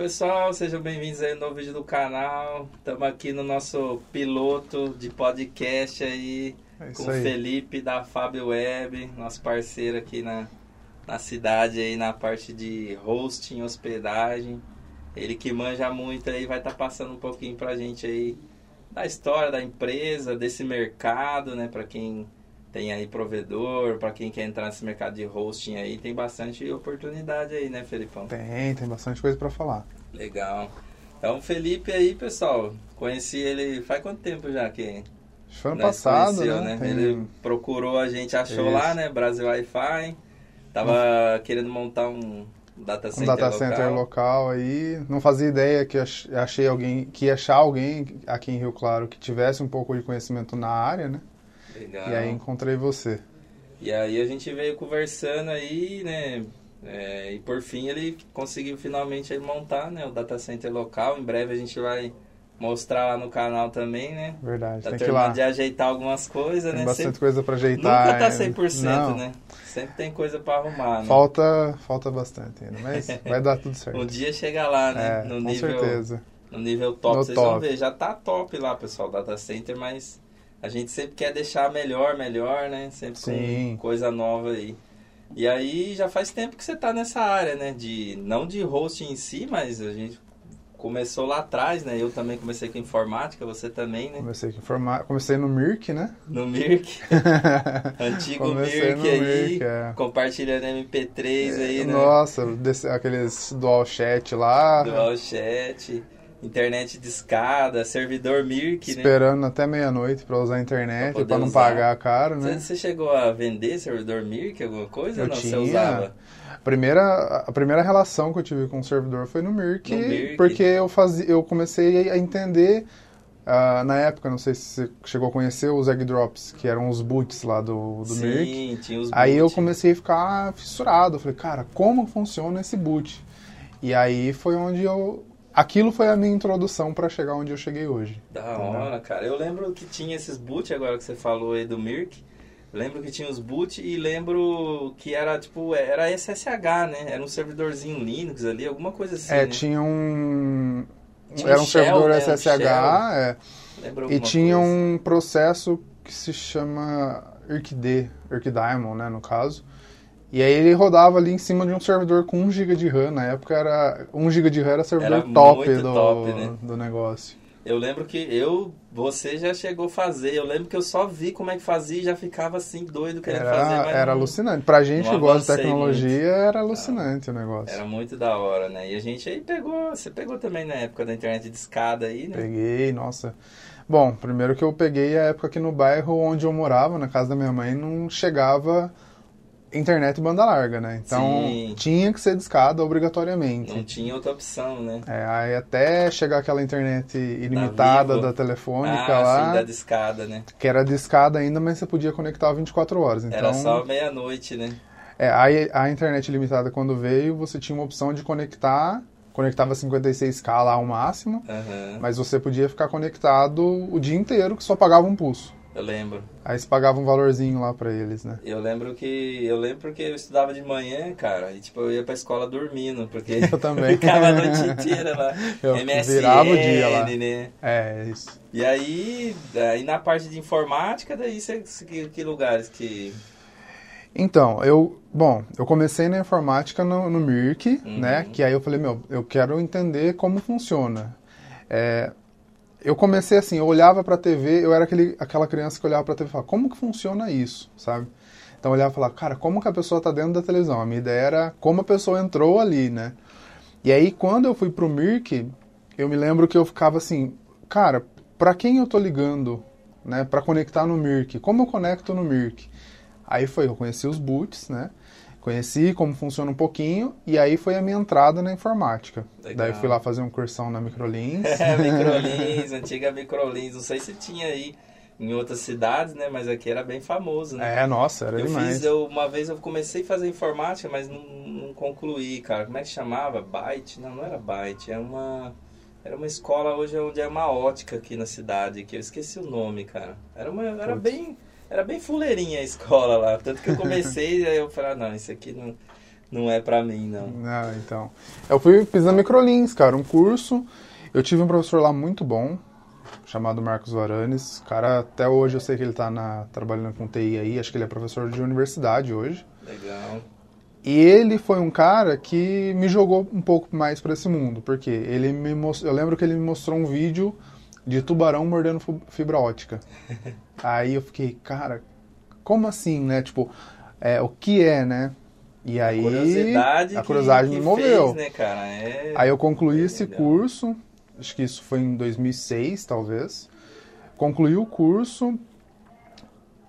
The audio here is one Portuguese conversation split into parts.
pessoal, sejam bem-vindos aí no novo vídeo do canal. Estamos aqui no nosso piloto de podcast aí É com o. Felipe da Fábio Web, nosso parceiro aqui na, na cidade aí na parte de hosting, hospedagem. Ele que manja muito aí vai estar passando um pouquinho pra gente aí da história da empresa, desse mercado, né, para quem tem aí provedor, para quem quer entrar nesse mercado de hosting aí, tem bastante oportunidade aí, né, Felipão? Tem, tem bastante coisa pra falar. Legal. Então, o Felipe aí, pessoal, conheci ele faz quanto tempo já que foi ano passado, conheceu, né? né? Tem- Ele procurou a gente, achou Isso. lá, né? Brasil Wi-Fi. Tava querendo montar um data um center data local. center local aí. Não fazia ideia que ach- achei alguém, que ia achar alguém aqui em Rio Claro que tivesse um pouco de conhecimento na área, né? Legal. E aí encontrei você. E aí a gente veio conversando aí, né? É, e por fim ele conseguiu finalmente aí montar né, o data center local. Em breve a gente vai mostrar lá no canal também, né? Verdade. Tá tem que ir lá. de ajeitar algumas coisas, Tem né? bastante Sempre- coisa pra ajeitar. Nunca tá é, 100%, não, né? Sempre tem coisa pra arrumar, né? Falta, falta bastante ainda, mas vai dar tudo certo. Um dia chega lá, né? é, no com nível, certeza. no nível top. No Vocês vão top. ver, já tá top lá, pessoal, o data center, mas a gente sempre quer deixar melhor, melhor, né? Sempre Sim. com coisa nova aí. E aí já faz tempo que você tá nessa área, né? De, não de host em si, mas a gente começou lá atrás, né? Eu também comecei com informática, você também, né? Comecei, com informa... Comecei no Mirk, né? No Mirk, antigo Comecei Mirk aí, Mirk, é. compartilhando MP3 aí, né? Nossa, desse- aqueles dual chat lá. Dual chat, internet de escada, servidor Mirk, né? Esperando até meia-noite pra usar a internet, poder não usar. pagar caro, né? Você, chegou a vender servidor Mirk, alguma coisa? Eu não, tinha. você usava? A primeira, a primeira relação que eu tive com o servidor foi no Mirk, No Mirk. porque eu, fazia, eu comecei a entender, ah, na época, não sei se você chegou a conhecer os egg drops, que eram os boots lá do, do Mirk. Sim, tinha os Aí eu comecei a ficar fissurado, eu falei, cara, como funciona esse boot? E aí foi onde eu... Aquilo foi a minha introdução pra chegar onde eu cheguei hoje. Da Entendeu? hora, cara. Eu lembro que tinha esses boot agora que você falou aí do Mirk. Lembro que tinha os boot e lembro que era tipo, era SSH, né? Era um servidorzinho Linux ali, alguma coisa assim. é, né? tinha um... Tinha era um shell, servidor né? SSH, é, E tinha coisa? um processo que se chama IRCD, IRCDiamond, né, no caso. E aí ele rodava ali em cima de um servidor com 1 GB de RAM. Na época era 1 GB de RAM era servidor Era top, muito do, top, né? do negócio. Eu lembro que eu, você já chegou a fazer. Eu lembro que eu só vi como é que fazia e já ficava assim doido querendo fazer. Era, Mas era não- alucinante. Pra gente que gosta de tecnologia, era alucinante o negócio. Era muito da hora, né? E a gente aí pegou, você pegou também na época da internet de escada aí, né? Peguei, nossa. Bom, primeiro que eu peguei a época que no bairro onde eu morava, na casa da minha mãe, não chegava internet banda larga, né? Então Sim. tinha que ser de escada obrigatoriamente. Não tinha outra opção, né? É, aí até chegar aquela internet ilimitada Vivo. da telefônica ah, lá, sim, da discada, né? que era de escada ainda, mas você podia conectar 24 horas. Então, Era só meia-noite, né? é, a, a internet ilimitada quando veio, você tinha uma opção de conectar, conectava 56k lá ao máximo, Aham, mas você podia ficar conectado o dia inteiro, que só pagava um pulso. Eu lembro. Aí você pagava um valorzinho lá pra eles, né? Eu lembro que. Eu lembro porque eu estudava de manhã, cara, e tipo, eu ia pra escola dormindo, porque Eu também. ficava a noite inteira lá. Eu MSN, virava o dia lá. né? É, isso. E aí, aí na parte de informática, daí você, que, que lugares que. Então, eu, bom, eu comecei na informática no, no Mirk, Uhum. né? Que aí eu falei, meu, eu quero entender como funciona. É, eu comecei assim, eu olhava pra TV, eu era aquele, aquela criança que olhava pra TV e falava, como que funciona isso, sabe? Então eu olhava e falava, cara, como que a pessoa tá dentro da televisão? A minha ideia era como a pessoa entrou ali, né? E aí quando eu fui pro Mirk, eu me lembro que eu ficava assim, cara, pra quem eu tô ligando, né, Pra conectar no Mirk? Como eu conecto no Mirk? Aí foi, eu conheci os boots, né? Conheci como funciona um pouquinho e aí foi a minha entrada na informática. Legal. Daí eu fui lá fazer uma cursão na Microlins. É, Microlins, antiga Microlins. Não sei se tinha aí em outras cidades, né? Mas aqui era bem famoso, né? É, nossa, era eu demais. fiz, eu, uma vez eu comecei a fazer informática, mas não, não concluí, cara. Como é que chamava? Byte? Não, não era Byte, é uma... Era uma escola hoje onde é uma ótica aqui na cidade, que eu esqueci o nome, cara. Era uma, era Putz. bem, era bem fuleirinha a escola lá, tanto que eu comecei, aí eu falei, ah, não, isso aqui não, não é pra mim, não. Ah, então. Eu fui, fiz na Microlins, cara, um curso. Eu tive um professor lá muito bom, chamado Marcos Varanes. Cara, até hoje eu sei que ele tá na, trabalhando com TI aí, acho que ele é professor de universidade hoje. Legal. E ele foi um cara que me jogou um pouco mais para esse mundo, porque ele me mostrou, eu lembro que ele me mostrou um vídeo de tubarão mordendo fibra ótica. aí eu fiquei, cara, como assim, né? Tipo, é, o que é, né? E aí curiosidade a curiosidade que, me que moveu. Fez, né, cara? É... Aí eu concluí esse legal. curso, acho que isso foi em 2006, talvez. Concluí o curso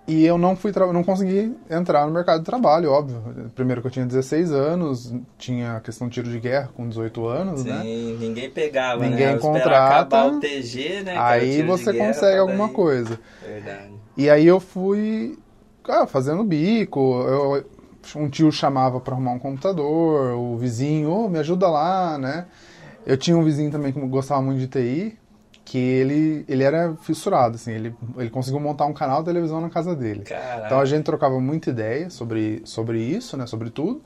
e eu não fui não consegui entrar no mercado de trabalho, óbvio. Primeiro que eu tinha 16 anos, tinha a questão de tiro de guerra com 18 anos, Sim, né? ninguém pegava, Ninguém né? Contrata, o TG, né? Aí você consegue pra alguma daí- coisa. Verdade. E aí eu fui ah, fazendo bico, eu, um tio chamava para arrumar um computador, o vizinho, ô, me ajuda lá, né? Eu tinha um vizinho também que gostava muito de TI, que ele, ele era fissurado, assim, ele, ele conseguiu montar um canal de televisão na casa dele. Caraca. Então a gente trocava muita ideia sobre, sobre isso, né, sobre tudo.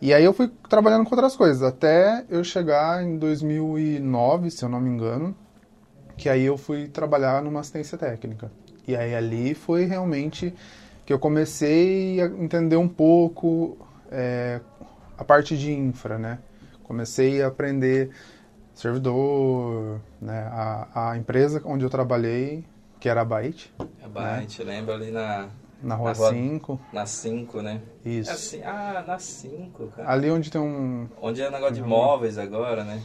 E aí eu fui trabalhando com outras coisas, até eu chegar em 2009, se eu não me engano, que aí eu fui trabalhar numa assistência técnica. E aí ali foi realmente que eu comecei a entender um pouco é, a parte de infra, né? Comecei a aprender servidor, né? A, a empresa onde eu trabalhei, que era a Byte, A Byte, lembra ali na, na Rua Na rua- 5, na 5, né? isso. É assim, ah, na 5, cara. Ali onde tem um, Onde é negócio de móveis agora, né?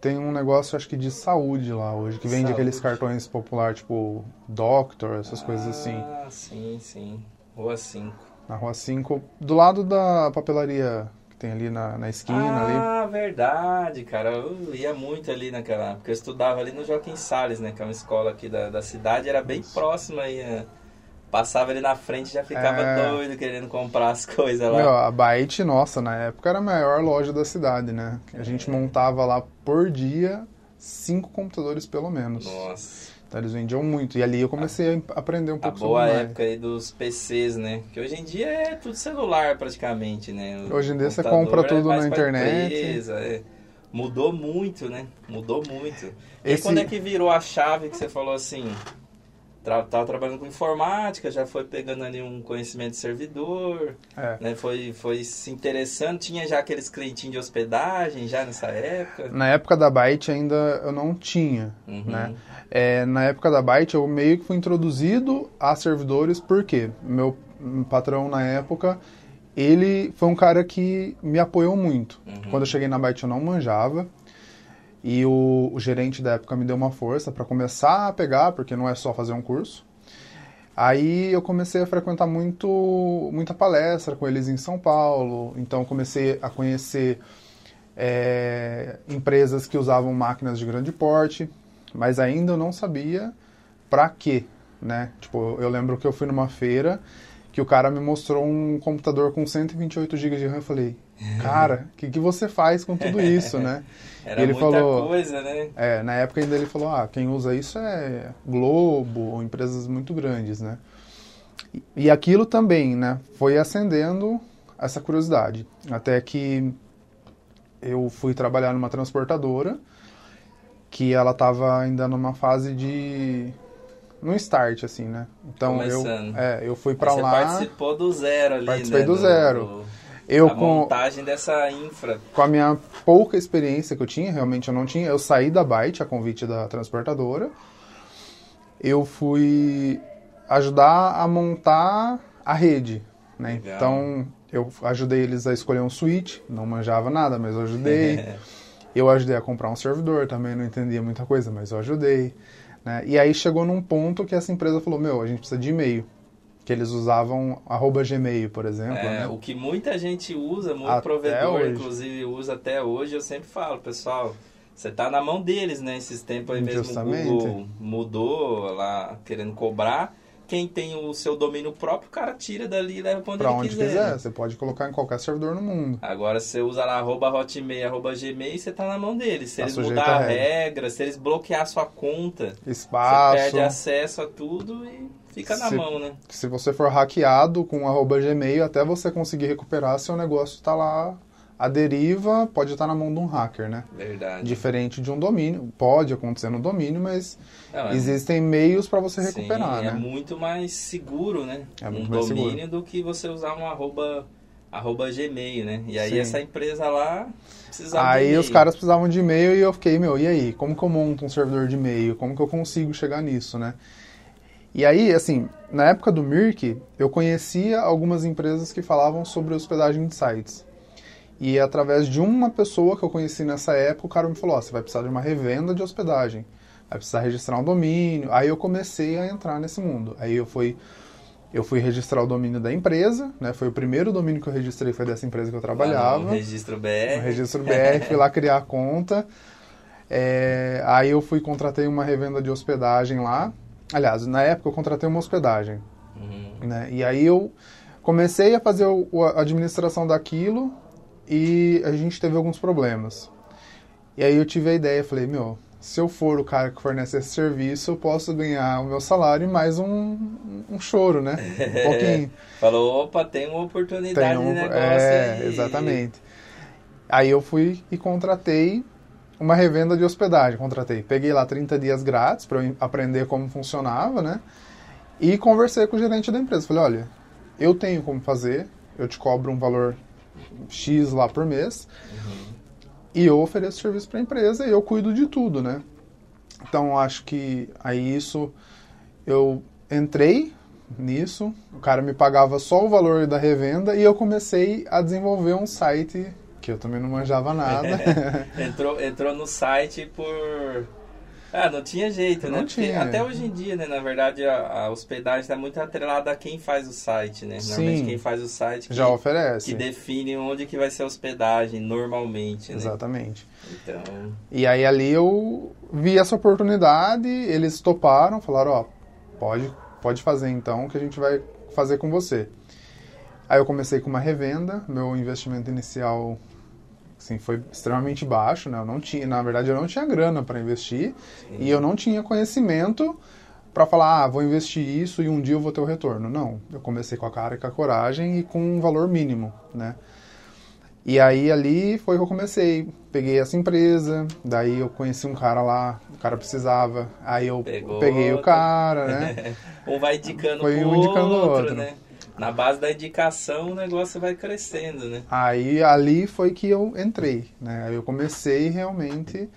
tem um negócio, acho que de saúde lá hoje, que vende Saúde. aqueles cartões popular, tipo Doctor, essas coisas assim. Ah, sim, sim. Rua 5. Na Rua 5, do lado da papelaria tem ali na, na esquina ali. Ah, verdade, cara. Eu ia muito ali naquela época. Eu estudava ali no Joaquim Salles, né? Que é uma escola aqui da, da cidade. Era bem próxima aí. né? Passava ali na frente e já ficava É. doido querendo comprar as coisas lá. Meu, a Byte, nossa, na época era a maior loja da cidade, né? A gente montava lá por dia cinco computadores pelo menos. Nossa. Então eles vendiam muito. E ali eu comecei a aprender um A pouco boa sobre época aí dos PCs, né? Que hoje em dia é tudo celular praticamente, né? O Hoje em dia você compra é tudo mais na internet. empresa, é. Mudou muito, né? Mudou muito. E Esse- quando é que virou a chave que você falou assim? Tra tava trabalhando com informática, já foi pegando ali um conhecimento de servidor, É. né? Foi, foi se interessando. Tinha já aqueles clientinhos de hospedagem já nessa época. Na época da Byte ainda eu não tinha, Uhum. né? É, na época da Byte eu meio que fui introduzido a servidores, porque meu patrão na época, ele foi um cara que me apoiou muito. Uhum. Quando eu cheguei na Byte eu não manjava, e o, o gerente da época me deu uma força para começar a pegar, porque não é só fazer um curso. Aí eu comecei a frequentar muito, muita palestra com eles em São Paulo, então comecei a conhecer é, empresas que usavam máquinas de grande porte, mas ainda eu não sabia para quê, né? Tipo, eu lembro que eu fui numa feira que o cara me mostrou um computador com 128 GB de RAM, eu falei, cara, o que, que você faz com tudo isso, né? Era ele muita falou- coisa, né? É, na época ainda ele falou, ah, quem usa isso é Globo, ou empresas muito grandes, né? E, e aquilo também, né, foi acendendo essa curiosidade. Até que eu fui trabalhar numa transportadora, que ela estava ainda numa fase de... no start, assim, né? Então eu, Começando. é, eu fui pra Você lá... participou do zero ali, Participei né? do zero. Eu a com, montagem dessa infra. com a minha pouca experiência que eu tinha, realmente eu não tinha, eu saí da Byte a convite da transportadora. Eu fui ajudar a montar a rede, né? Legal. Então, eu ajudei eles a escolher um switch, não manjava nada, mas eu ajudei. eu ajudei a comprar um servidor, também não entendia muita coisa, mas eu ajudei. Né? E aí chegou num ponto que essa empresa falou, meu, a gente precisa de e-mail. Que eles usavam arroba gmail, por exemplo, É, né? O que muita gente usa, muito Até provedor, hoje. inclusive, usa até hoje, eu sempre falo, pessoal, você tá na mão deles, né? Esses tempos aí mesmo Justamente. o Google mudou lá, querendo cobrar. Quem tem o seu domínio próprio, o cara tira dali e leva pra onde Pra ele onde quiser. quiser, né? você pode colocar em qualquer servidor no mundo. Agora, se você usa lá arroba hotmail, arroba gmail, você tá na mão deles. Se Tá eles mudar a regra. regra, se eles bloquear a sua conta, Espaço. você perde acesso a tudo e fica na Se- mão, né? Se você for hackeado com arroba Gmail, até você conseguir recuperar, seu negócio está lá à deriva, pode estar na mão de um hacker, né? Verdade. Diferente de um domínio, pode acontecer no domínio, mas Não, é- existem meios para você recuperar, Sim, né? É muito mais seguro, né? É um muito mais domínio do que você usar um arroba, arroba Gmail, né? E aí Sim. essa empresa lá precisava Aí os caras precisavam de e-mail e eu fiquei, meu, e aí? Como que eu monto um servidor de e-mail? Como que eu consigo chegar nisso, né? E aí, assim, na época do Mirk, eu conhecia algumas empresas que falavam sobre hospedagem de sites. E através de uma pessoa que eu conheci nessa época, o cara me falou, ó, você vai precisar de uma revenda de hospedagem. Vai precisar registrar um domínio. Aí eu comecei a entrar nesse mundo. Aí eu fui eu fui registrar o domínio da empresa, né? Foi o primeiro domínio que eu registrei, foi dessa empresa que eu trabalhava no registro BR. no registro BR, fui lá criar a conta. É, aí eu fui contratei uma revenda de hospedagem lá. Aliás, na época eu contratei uma hospedagem, Uhum. né? E aí eu comecei a fazer o- a administração daquilo e a gente teve alguns problemas. E aí eu tive a ideia, falei, meu, se eu for o cara que fornece esse serviço, eu posso ganhar o meu salário e mais um, um choro, né? Um pouquinho. Falou, opa, tem uma oportunidade Tem um- de negócio é, aí. exatamente. Aí eu fui e contratei uma revenda de hospedagem. Contratei, peguei lá 30 dias grátis para eu aprender como funcionava, né? E conversei com o gerente da empresa. Falei, olha, eu tenho como fazer, eu te cobro um valor X lá por mês e eu ofereço serviço para a empresa e eu cuido de tudo, né? Então acho que aí isso eu entrei nisso, o cara me pagava só o valor da revenda e eu comecei a desenvolver um site que eu também não manjava nada. entrou, entrou no site por. Ah, não tinha jeito, né? Não Porque tinha. até hoje em dia, né? Na verdade, a, a hospedagem está muito atrelada a quem faz o site, né? Normalmente Sim. quem faz o site que, Já oferece. que define onde que vai ser a hospedagem normalmente, né? Exatamente. Então, E aí ali eu vi essa oportunidade, eles toparam, falaram, ó, pode, pode fazer então, que a gente vai fazer com você. Aí eu comecei com uma revenda, meu investimento inicial assim, foi extremamente baixo, né? Eu não tinha, na verdade eu não tinha grana para investir e eu não tinha conhecimento para falar, ah, vou investir isso e um dia eu vou ter o retorno. Não, eu comecei com a cara e com a coragem e com um valor mínimo, né? E aí ali foi que eu comecei. Peguei essa empresa, daí eu conheci um cara lá, o cara precisava, aí eu Pegou peguei o outro. cara, né? um vai indicando Foi um indicando o outro, outro. né? Na base da indicação, o negócio vai crescendo, né? Aí ali foi que eu entrei, né? Aí eu comecei realmente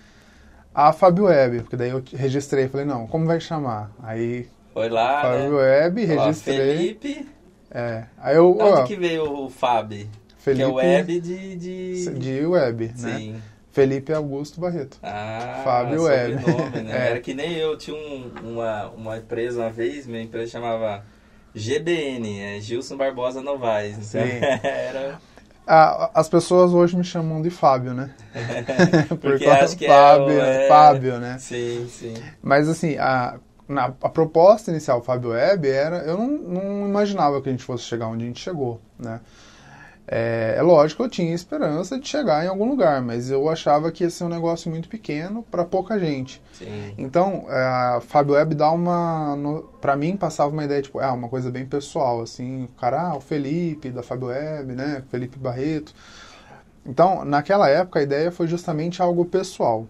a Fábio Web, porque daí eu registrei, falei, não, como vai chamar? Aí Foi lá, Fábio né? Web, registrei. Felipe, É. Aí eu, de ó, onde que veio o Fab? Felipe Que é web de... de... de web, né? Sim. Felipe Augusto Barreto. Ah, Fábio Web. sobrenome, né? É. Era que nem eu, tinha um- uma, uma empresa uma vez, minha empresa chamava GBN, é Gilson Barbosa Novaes. Então, era... Ah, as pessoas hoje me chamam de Fábio, né? Porque causa- acho que Fábio, é, o- é... Fábio, né? Sim, sim. Mas assim, a, na, a proposta inicial Fábio Web era. Eu não, não imaginava que a gente fosse chegar onde a gente chegou, né? É, é lógico, eu tinha esperança de chegar em algum lugar, mas eu achava que ia ser um negócio muito pequeno para pouca gente. Sim. Então, é, a Fábio Web dá uma. Pra mim, passava uma ideia, tipo, é uma coisa bem pessoal, assim. O cara, ah, o Felipe da Fábio Web, né? Felipe Barreto. Então, naquela época, a ideia foi justamente algo pessoal.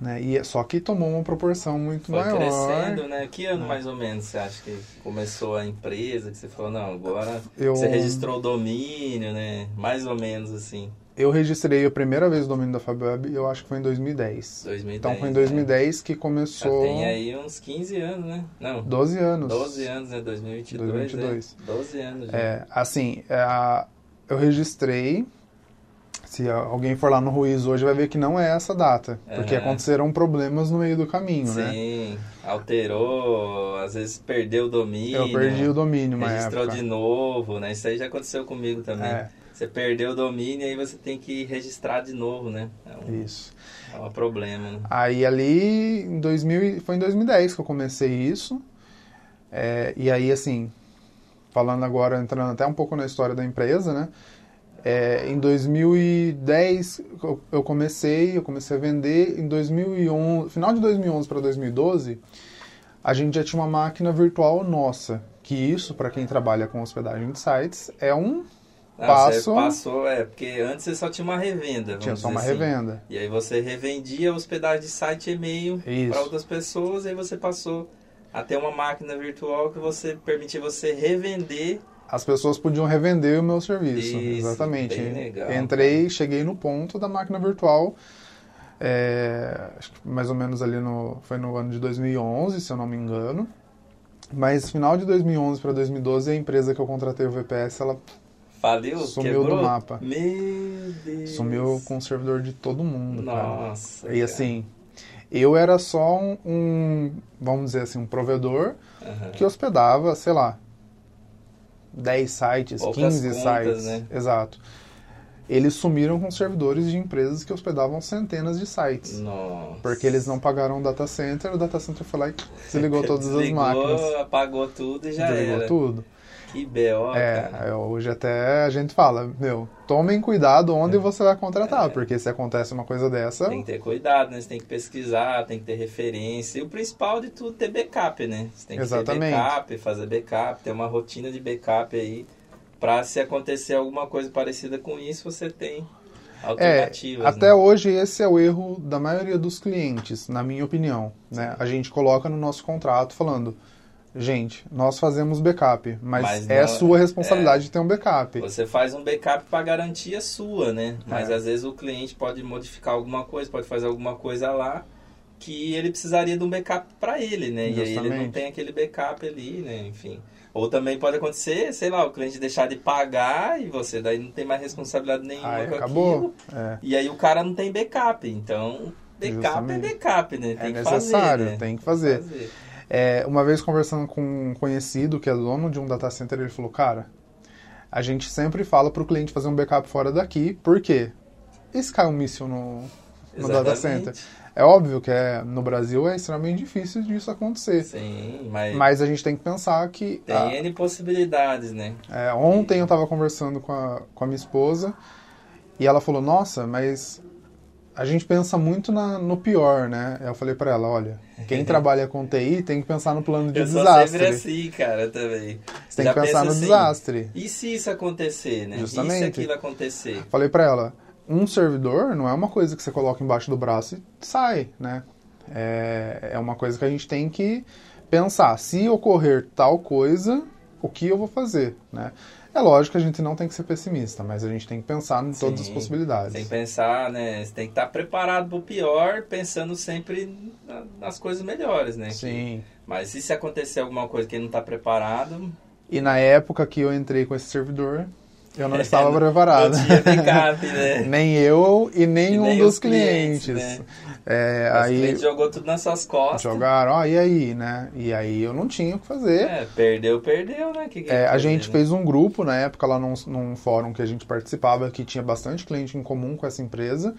Né? E, só que tomou uma proporção muito Foi maior. crescendo, né? Que ano mais ou menos você acha que começou a empresa, que você falou, não, agora Eu, você registrou o domínio, né? Mais ou menos assim, eu registrei a primeira vez o domínio da Fábio Web, eu acho que foi em 2010. 2010. Então, foi em né? 2010 que Já começou. tem aí uns 15 anos, né? Não, 12 anos. 12 anos, né? 2022, 2022. né? 12 anos já. É, assim, é, a- eu registrei. Se alguém for lá no Ruiz hoje vai ver que não é essa data, porque Aham. aconteceram problemas no meio do caminho, né? Sim, alterou, às vezes perdeu o domínio. Eu perdi o domínio uma Registrou época. de novo, né? Isso aí já aconteceu comigo também. É. Você perdeu o domínio e aí você tem que registrar de novo, né? É um, Isso. é um problema, né? Aí ali, em 2000, e- foi em 2010 que eu comecei isso. É, e aí, assim, falando agora, entrando até um pouco na história da empresa, né? É, em 2010 eu- comecei, eu comecei a vender. Em 2011, final de 2011 para 2012, a gente já tinha uma máquina virtual nossa. Que isso, para quem trabalha com hospedagem de sites, é um Ah, passo. Passou, é, porque antes você só tinha uma revenda. Tinha só uma assim. revenda. E aí você revendia hospedagem de site e e-mail para outras pessoas, e aí você passou a ter uma máquina virtual que você permitia você revender. As pessoas podiam revender o meu serviço. Isso, Exatamente. Entrei, cheguei no ponto da máquina virtual. é, acho que mais ou menos ali no. Foi no ano de 2011, se eu não me engano. Mas final de 2011 para 2012, a empresa que eu contratei o VPS, ela Faliu? Sumiu quebrou? do mapa. Meu Deus. sumiu com o servidor de todo mundo. cara. Nossa. E assim, eu era só um, um, vamos dizer assim, um provedor cara. Aham. que hospedava, sei lá, 10 sites, Poucas 15 contas, sites. né? Exato. Eles sumiram com servidores de empresas que hospedavam centenas de sites. Nossa. Porque eles não pagaram o data center, o data center foi lá e desligou todas Desligou, as máquinas. apagou tudo e já desligou era. tudo. Que B.O., É, é, hoje até a gente fala, meu, tomem cuidado onde você vai contratar, É. porque se acontece uma coisa dessa, Tem que ter cuidado, né? Você tem que pesquisar, tem que ter referência. E o principal de tudo, ter backup, né? Você tem que Exatamente. ter backup, fazer backup, ter uma rotina de backup aí. Pra se acontecer alguma coisa parecida com isso, você tem É, alternativas. até né? hoje esse é o erro da maioria dos clientes, na minha opinião. Né? A gente coloca no nosso contrato falando, gente, nós fazemos backup, mas, Mas é não- sua responsabilidade ter um backup. Você faz um backup para garantia sua, né? Mas É. às vezes o cliente pode modificar alguma coisa, pode fazer alguma coisa lá que ele precisaria de um backup para ele, né? E aí ele não Justamente. tem aquele backup ali, né? Enfim. Ou também pode acontecer, sei lá, o cliente deixar de pagar e você daí não tem mais responsabilidade nenhuma Aí com acabou. aquilo. É, E aí o cara não tem backup. Então, backup Justamente. é backup, né? é Tem que necessário, fazer, né? tem que fazer. fazer. É, uma vez conversando com um conhecido que é dono de um data center, ele falou, cara, a gente sempre fala pro cliente fazer um backup fora daqui, por quê? E se cai um míssil no, no data center? É óbvio que é, no Brasil é extremamente difícil disso acontecer. Sim, mas, Mas a gente tem que pensar que. tem ah, N possibilidades, né? é, ontem eu estava conversando com a, com a minha esposa e ela falou: Nossa, mas a gente pensa muito na- no pior, né? Eu falei para ela: Olha, quem trabalha com TI tem que pensar no plano de Eu desastre. sempre assim, cara, também. Você tem Já que pensar pensa no assim, desastre. E se isso acontecer, né? E Justamente. se aquilo acontecer? Falei para ela: Um servidor não é uma coisa que você coloca embaixo do braço e sai, né? É, é uma coisa que a gente tem que pensar. Se ocorrer tal coisa, o que eu vou fazer, né? É lógico que a gente não tem que ser pessimista, mas a gente tem que pensar em todas as possibilidades. Sem pensar, né? Você tem que estar preparado pro pior, pensando sempre na- nas coisas melhores, né? Sim. Mas e se acontecer alguma coisa que ele não tá preparado, E na época que eu entrei com esse servidor, eu não estava não- preparado. backup, né? nem eu e nenhum nem dos os clientes, clientes. né? É, Os aí clientes jogou tudo nas suas costas. jogaram, ó, e aí, né? E aí eu não tinha o que fazer. É, perdeu, perdeu, né? Que que É, a gente né? fez um grupo na época lá num, num fórum que a gente participava que tinha bastante cliente em comum com essa empresa.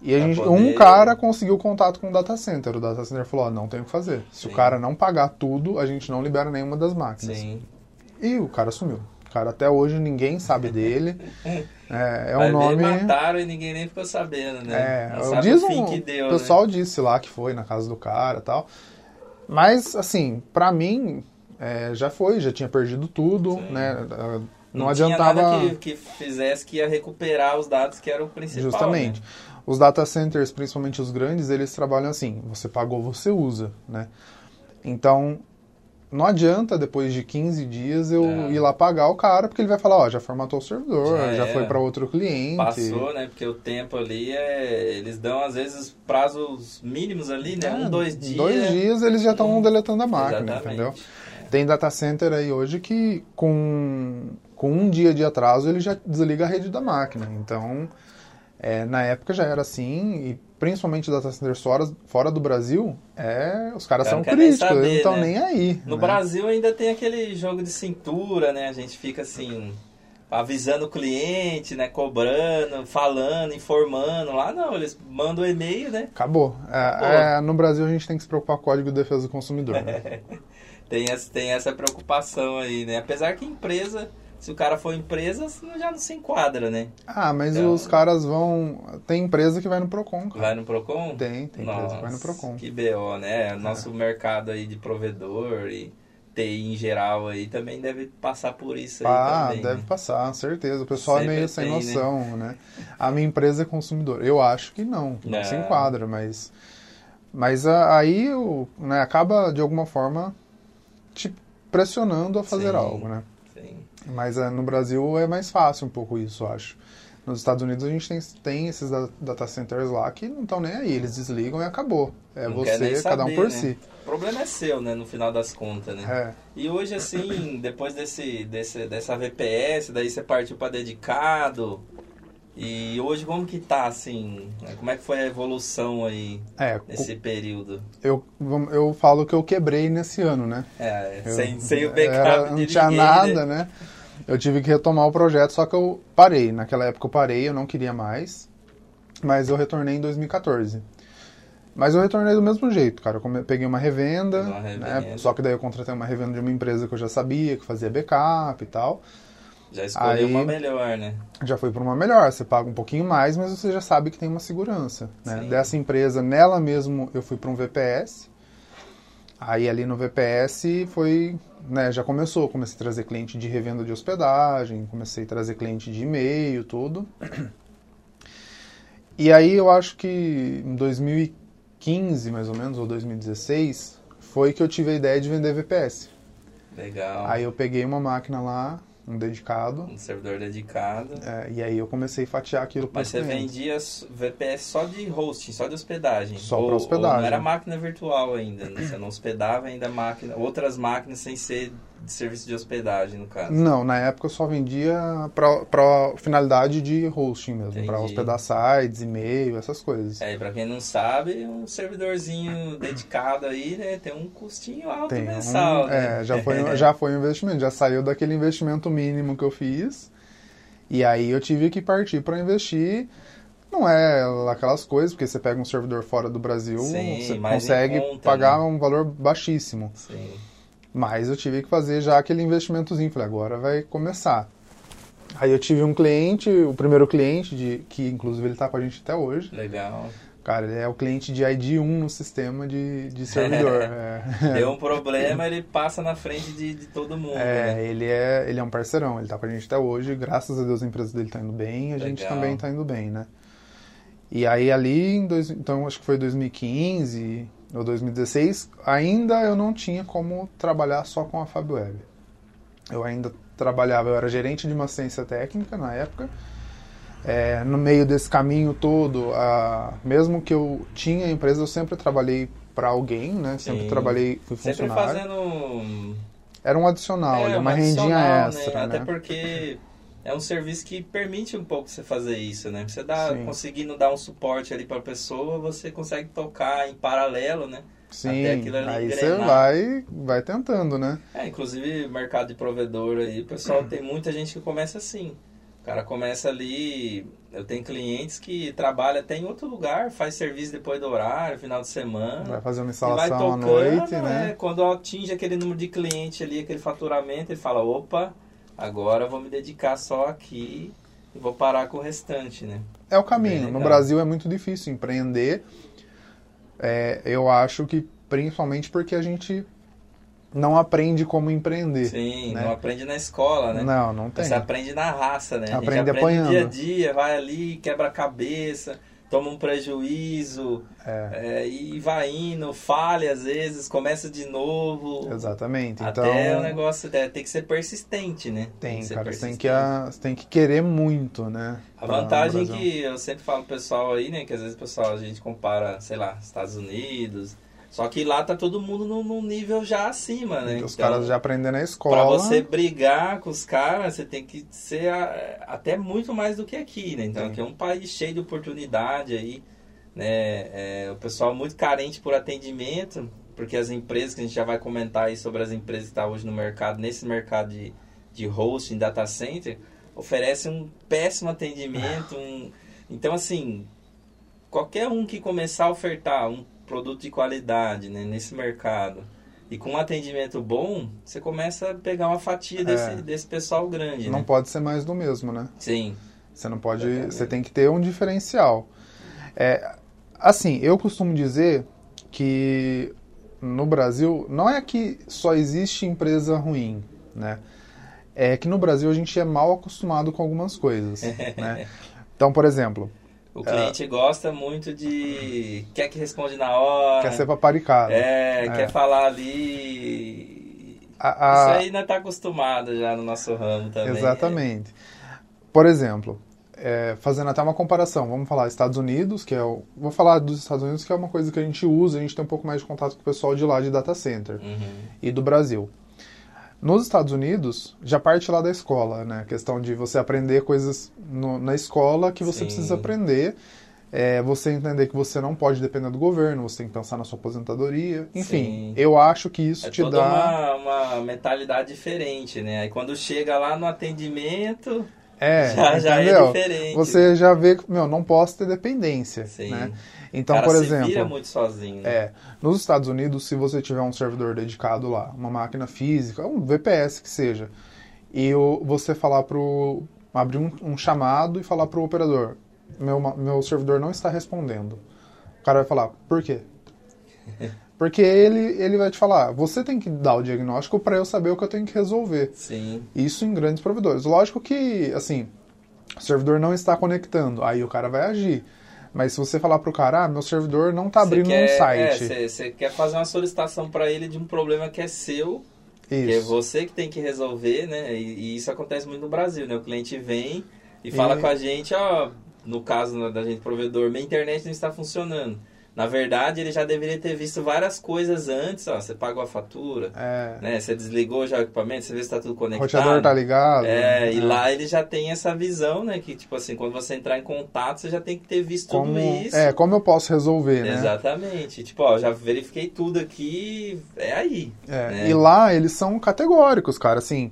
E a gente, poder- um cara conseguiu contato com o data center. O data center falou: ó, não tem o que fazer. Se Sim. o cara não pagar tudo, a gente não libera nenhuma das máquinas. Sim. E o cara sumiu. O cara até hoje ninguém sabe dele. É, é um nome. mataram e ninguém nem ficou sabendo, né? É, não sabe diz o um, que deu, o né? pessoal disse lá que foi na casa do cara e tal. Mas, assim, pra mim, é, já foi, já tinha perdido tudo, Sim. né? Não, tinha adiantava. nada que, que fizesse que ia recuperar os dados que eram o principal. Justamente. né? Os data centers, principalmente os grandes, eles trabalham assim: você pagou, você usa, né? Então, não adianta depois de 15 dias eu É. ir lá pagar o cara, porque ele vai falar: ó, já formatou o servidor, Já já, foi era. para outro cliente. Passou, né? Porque o tempo ali é. Eles dão, às vezes, prazos mínimos ali, né? É, um, dois dias. Dois dias eles já estão deletando a máquina, Exatamente. entendeu? Tem data center aí hoje que com, com um dia de atraso ele já desliga a rede da máquina. Então, é, na época já era assim, e principalmente data centers fora, fora do Brasil, é, os caras cara são críticos, eles saber, não estão né? nem aí. No né? Brasil ainda tem aquele jogo de cintura, né? A gente fica assim. Avisando o cliente, né? Cobrando, falando, informando. Lá não, eles mandam o e-mail, né? Acabou. É, é, no Brasil a gente tem que se preocupar com o Código de Defesa do Consumidor. né? Tem essa, tem essa preocupação aí, né? Apesar que empresa, se o cara for empresa, já não se enquadra, né? Ah, mas então, os caras vão. Tem empresa que vai no Procon. Cara. Vai no Procon? Tem, tem Nossa, empresa que vai no Procon. Que BO, né? Nosso é. mercado aí de provedor e TI em geral aí também deve passar por isso ah, também, deve né? passar, certeza. O pessoal Sempre é meio sem tem, né? noção, né? né? A minha empresa é consumidor. Eu acho que não, que não, não se enquadra, mas mas aí né, acaba de alguma forma te pressionando a fazer sim, algo, né? Mas é, no Brasil é mais fácil um pouco isso, eu acho. Nos Estados Unidos a gente tem, tem esses data centers lá que não estão nem aí, eles desligam e acabou. É não você, cada um por né? si. O problema é seu, né, no final das contas, né? É. E hoje, assim, depois desse, desse, dessa VPS, daí você partiu para dedicado. E hoje como que tá, assim? Como é que foi a evolução aí é, nesse período? Eu, eu falo que eu quebrei nesse ano, né? É, eu, sem, sem o backup era, Não tinha ninguém, nada, né? né? Eu tive que retomar o projeto, só que eu parei. Naquela época eu parei, eu não queria mais. Mas eu retornei em 2014. Mas eu retornei do mesmo jeito, cara. Eu peguei uma revenda, uma né? revenda. Né? Só que daí eu contratei uma revenda de uma empresa que eu já sabia, que fazia backup e tal. Já escolheu Aí, uma melhor, né? Já foi para uma melhor. Você paga um pouquinho mais, mas você já sabe que tem uma segurança. Né? Dessa empresa, nela mesmo, eu fui para um VPS. Aí ali no VPS foi né, já começou, comecei a trazer cliente de revenda de hospedagem, comecei a trazer cliente de e-mail, tudo. E aí eu acho que em 2015, mais ou menos, ou 2016, foi que eu tive a ideia de vender VPS. Legal. Aí eu peguei uma máquina lá, um dedicado. Um servidor dedicado. É, e aí eu comecei a fatiar aquilo para Mas você vendia VPS só de hosting, só de hospedagem? Só para hospedagem. Ou não era máquina virtual ainda, né? você não hospedava ainda máquina, outras máquinas sem ser de serviço de hospedagem, no caso? Não, na época eu só vendia para finalidade de hosting mesmo, para hospedar sites, e-mail, essas coisas. É, para quem não sabe, um servidorzinho dedicado aí, né, tem um custinho alto tem mensal. Um, né? É, já foi, já foi um investimento, já saiu daquele investimento mínimo que eu fiz, e aí eu tive que partir para investir não é aquelas coisas, porque você pega um servidor fora do Brasil, Sim, você consegue conta, pagar né? um valor baixíssimo. Sim. Mas eu tive que fazer já aquele investimentozinho. Falei, agora vai começar. Aí eu tive um cliente, o primeiro cliente, de, que inclusive ele está com a gente até hoje. Legal. Cara, ele é o cliente de ID1 no sistema de, de servidor. é. Deu um problema, ele passa na frente de, de todo mundo. É, né? ele, é, ele é um parceirão, ele está com a gente até hoje. Graças a Deus a empresa dele está indo bem, a Legal. gente também está indo bem, né? E aí ali, em dois, então acho que foi 2015, no 2016, ainda eu não tinha como trabalhar só com a FabWeb. Eu ainda trabalhava, eu era gerente de uma ciência técnica na época. É, no meio desse caminho todo, a, mesmo que eu tinha empresa, eu sempre trabalhei para alguém, né? Sempre Sim. trabalhei, fui funcionário. Sempre fazendo... Era um adicional, é, uma rendinha né? extra, né? Até porque é um serviço que permite um pouco você fazer isso, né? Você dá, conseguindo dar um suporte ali para a pessoa, você consegue tocar em paralelo, né? Sim, aí engrenar. você vai, vai tentando, né? É, inclusive mercado de provedor aí, pessoal tem muita gente que começa assim. O cara começa ali, eu tenho clientes que trabalham até em outro lugar, faz serviço depois do horário, final de semana. Vai fazer uma instalação tocando, à noite, né? É, quando atinge aquele número de cliente ali, aquele faturamento, ele fala, opa, Agora eu vou me dedicar só aqui e vou parar com o restante, né? É o caminho. No Brasil é muito difícil empreender. É, eu acho que principalmente porque a gente não aprende como empreender. Sim, né? não aprende na escola, né? Não, não tem. Você aprende na raça, né? Aprende, aprende apanhando. dia a dia, vai ali, quebra a cabeça toma um prejuízo é. É, e vai indo, falha às vezes, começa de novo. Exatamente. Até então, o negócio é, tem que ser persistente, né? Tem, tem cara, você tem que, tem que querer muito, né? A vantagem que eu sempre falo pro pessoal aí, né? Que às vezes o pessoal, a gente compara, sei lá, Estados Unidos, só que lá tá todo mundo num, num nível já acima, né? Os então, caras já aprendem na escola. Pra você brigar com os caras, você tem que ser a, até muito mais do que aqui, né? Então Sim. aqui é um país cheio de oportunidade aí, né? É, o pessoal muito carente por atendimento, porque as empresas, que a gente já vai comentar aí sobre as empresas que estão tá hoje no mercado, nesse mercado de, de hosting, data center, oferecem um péssimo atendimento. Um, então, assim, qualquer um que começar a ofertar um produto de qualidade né, nesse mercado E com um atendimento bom, você começa a pegar uma fatia desse, É. desse pessoal grande, Não né? pode ser mais do mesmo, né? Sim. Você não pode. Exatamente. Você tem que ter um diferencial. É, assim, eu costumo dizer que no Brasil não é que só existe empresa ruim, né? É que no Brasil a gente é mal acostumado com algumas coisas, né? Então, por exemplo, O cliente gosta muito de. Quer que responde na hora. quer ser paparicado. É, É. quer falar ali. A- Isso a- aí não tá acostumado já no nosso ramo também. Exatamente. Por exemplo, é, fazendo até uma comparação, vamos falar Estados Unidos, que é o. Vou falar dos Estados Unidos, que é uma coisa que a gente usa, a gente tem um pouco mais de contato com o pessoal de lá de data center. Uhum. e do Brasil. Nos Estados Unidos, já parte lá da escola, né? A questão de você aprender coisas no- na escola que você Sim. precisa aprender. É, você entender que você não pode depender do governo, você tem que pensar na sua aposentadoria. Enfim, Sim. eu acho que isso É te dá. uma, uma mentalidade diferente, né? Aí quando chega lá no atendimento, É, já, já é entendeu? diferente. Você já vê que, meu, não posso ter dependência, Sim. né? Então, por exemplo, vira muito sozinho. né? É, nos Estados Unidos, se você tiver um servidor dedicado lá, uma máquina física, um VPS que seja, e o- você falar pro. abrir um, um chamado e falar pro operador: meu, meu servidor não está respondendo. O cara vai falar: por quê? Porque ele, ele vai te falar: você tem que dar o diagnóstico para eu saber o que eu tenho que resolver. Sim. Isso em grandes provedores. Lógico que, assim, o servidor não está conectando, aí o cara vai agir. Mas se você falar pro cara, ah, meu servidor não está abrindo quer- um site. é, Você quer fazer uma solicitação para ele de um problema que é seu, que é Isso. você que tem que resolver, né? E, e isso acontece muito no Brasil, né? O cliente vem e fala E- com a gente, ó, no caso né, da gente provedor, minha internet não está funcionando. Na verdade, ele já deveria ter visto várias coisas antes, ó, você pagou a fatura, É, né? Você desligou já o equipamento, você vê se está tudo o conectado. roteador tá ligado. É, e né? lá ele já tem essa visão, né? Que, tipo assim, quando você entrar em contato, você já tem que ter visto como, tudo isso. É, como eu posso resolver, né? Exatamente. Tipo, ó, já verifiquei tudo aqui, é aí. É, né? E lá eles são categóricos, cara. Assim,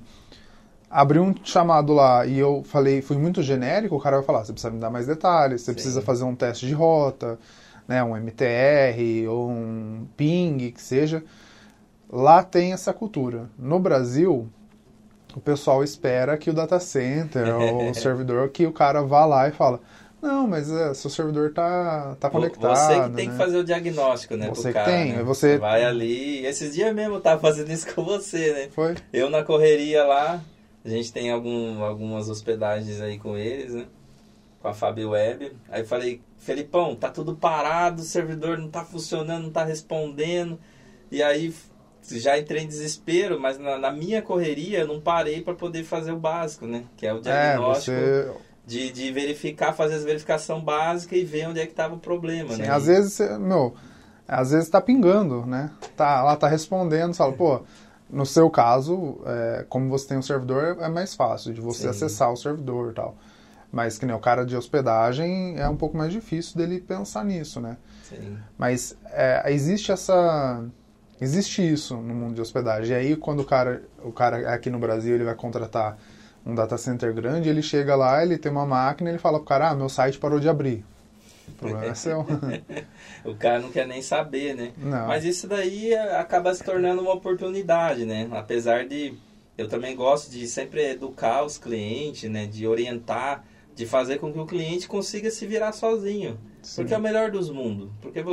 abri um chamado lá e eu falei, fui muito genérico, o cara vai falar, você precisa me dar mais detalhes, você Sim. precisa fazer um teste de rota, né, um MTR ou um ping, que seja. Lá tem essa cultura. No Brasil, o pessoal espera que o data center ou o servidor, que o cara vá lá e fala, não, mas é, seu servidor tá, tá conectado. Você que tem né? que fazer o diagnóstico, né? Você que tem, né? você- vai ali. Esses dias mesmo eu tava fazendo isso com você, né? Foi? Eu na correria lá, a gente tem algum, algumas hospedagens aí com eles, né? Com a Fábio Web. Aí eu falei, Felipão, tá tudo parado, o servidor não tá funcionando, não tá respondendo. E aí já entrei em desespero, mas na, na minha correria eu não parei para poder fazer o básico, né? Que é o É, diagnóstico você de, de verificar, fazer as verificação básica e ver onde é que tava o problema, Sim, né? às vezes, meu, às vezes tá pingando, né? Tá, lá tá respondendo, você fala, pô, no seu caso, é, como você tem um servidor, é mais fácil de você Sim. acessar o servidor e tal. Mas que nem o cara de hospedagem é um pouco mais difícil dele pensar nisso, né? Sim. Mas é, existe essa. Existe isso no mundo de hospedagem. E aí, quando o cara, o cara aqui no Brasil ele vai contratar um data center grande, ele chega lá, ele tem uma máquina, ele fala pro cara, ah, meu site parou de abrir. O problema é seu. O cara não quer nem saber, né? Não. Mas isso daí é, acaba se tornando uma oportunidade, né? Apesar de eu também gosto de sempre educar os clientes, né? De orientar, de fazer com que o cliente consiga se virar sozinho. Sim. Porque é o melhor dos mundos. Porque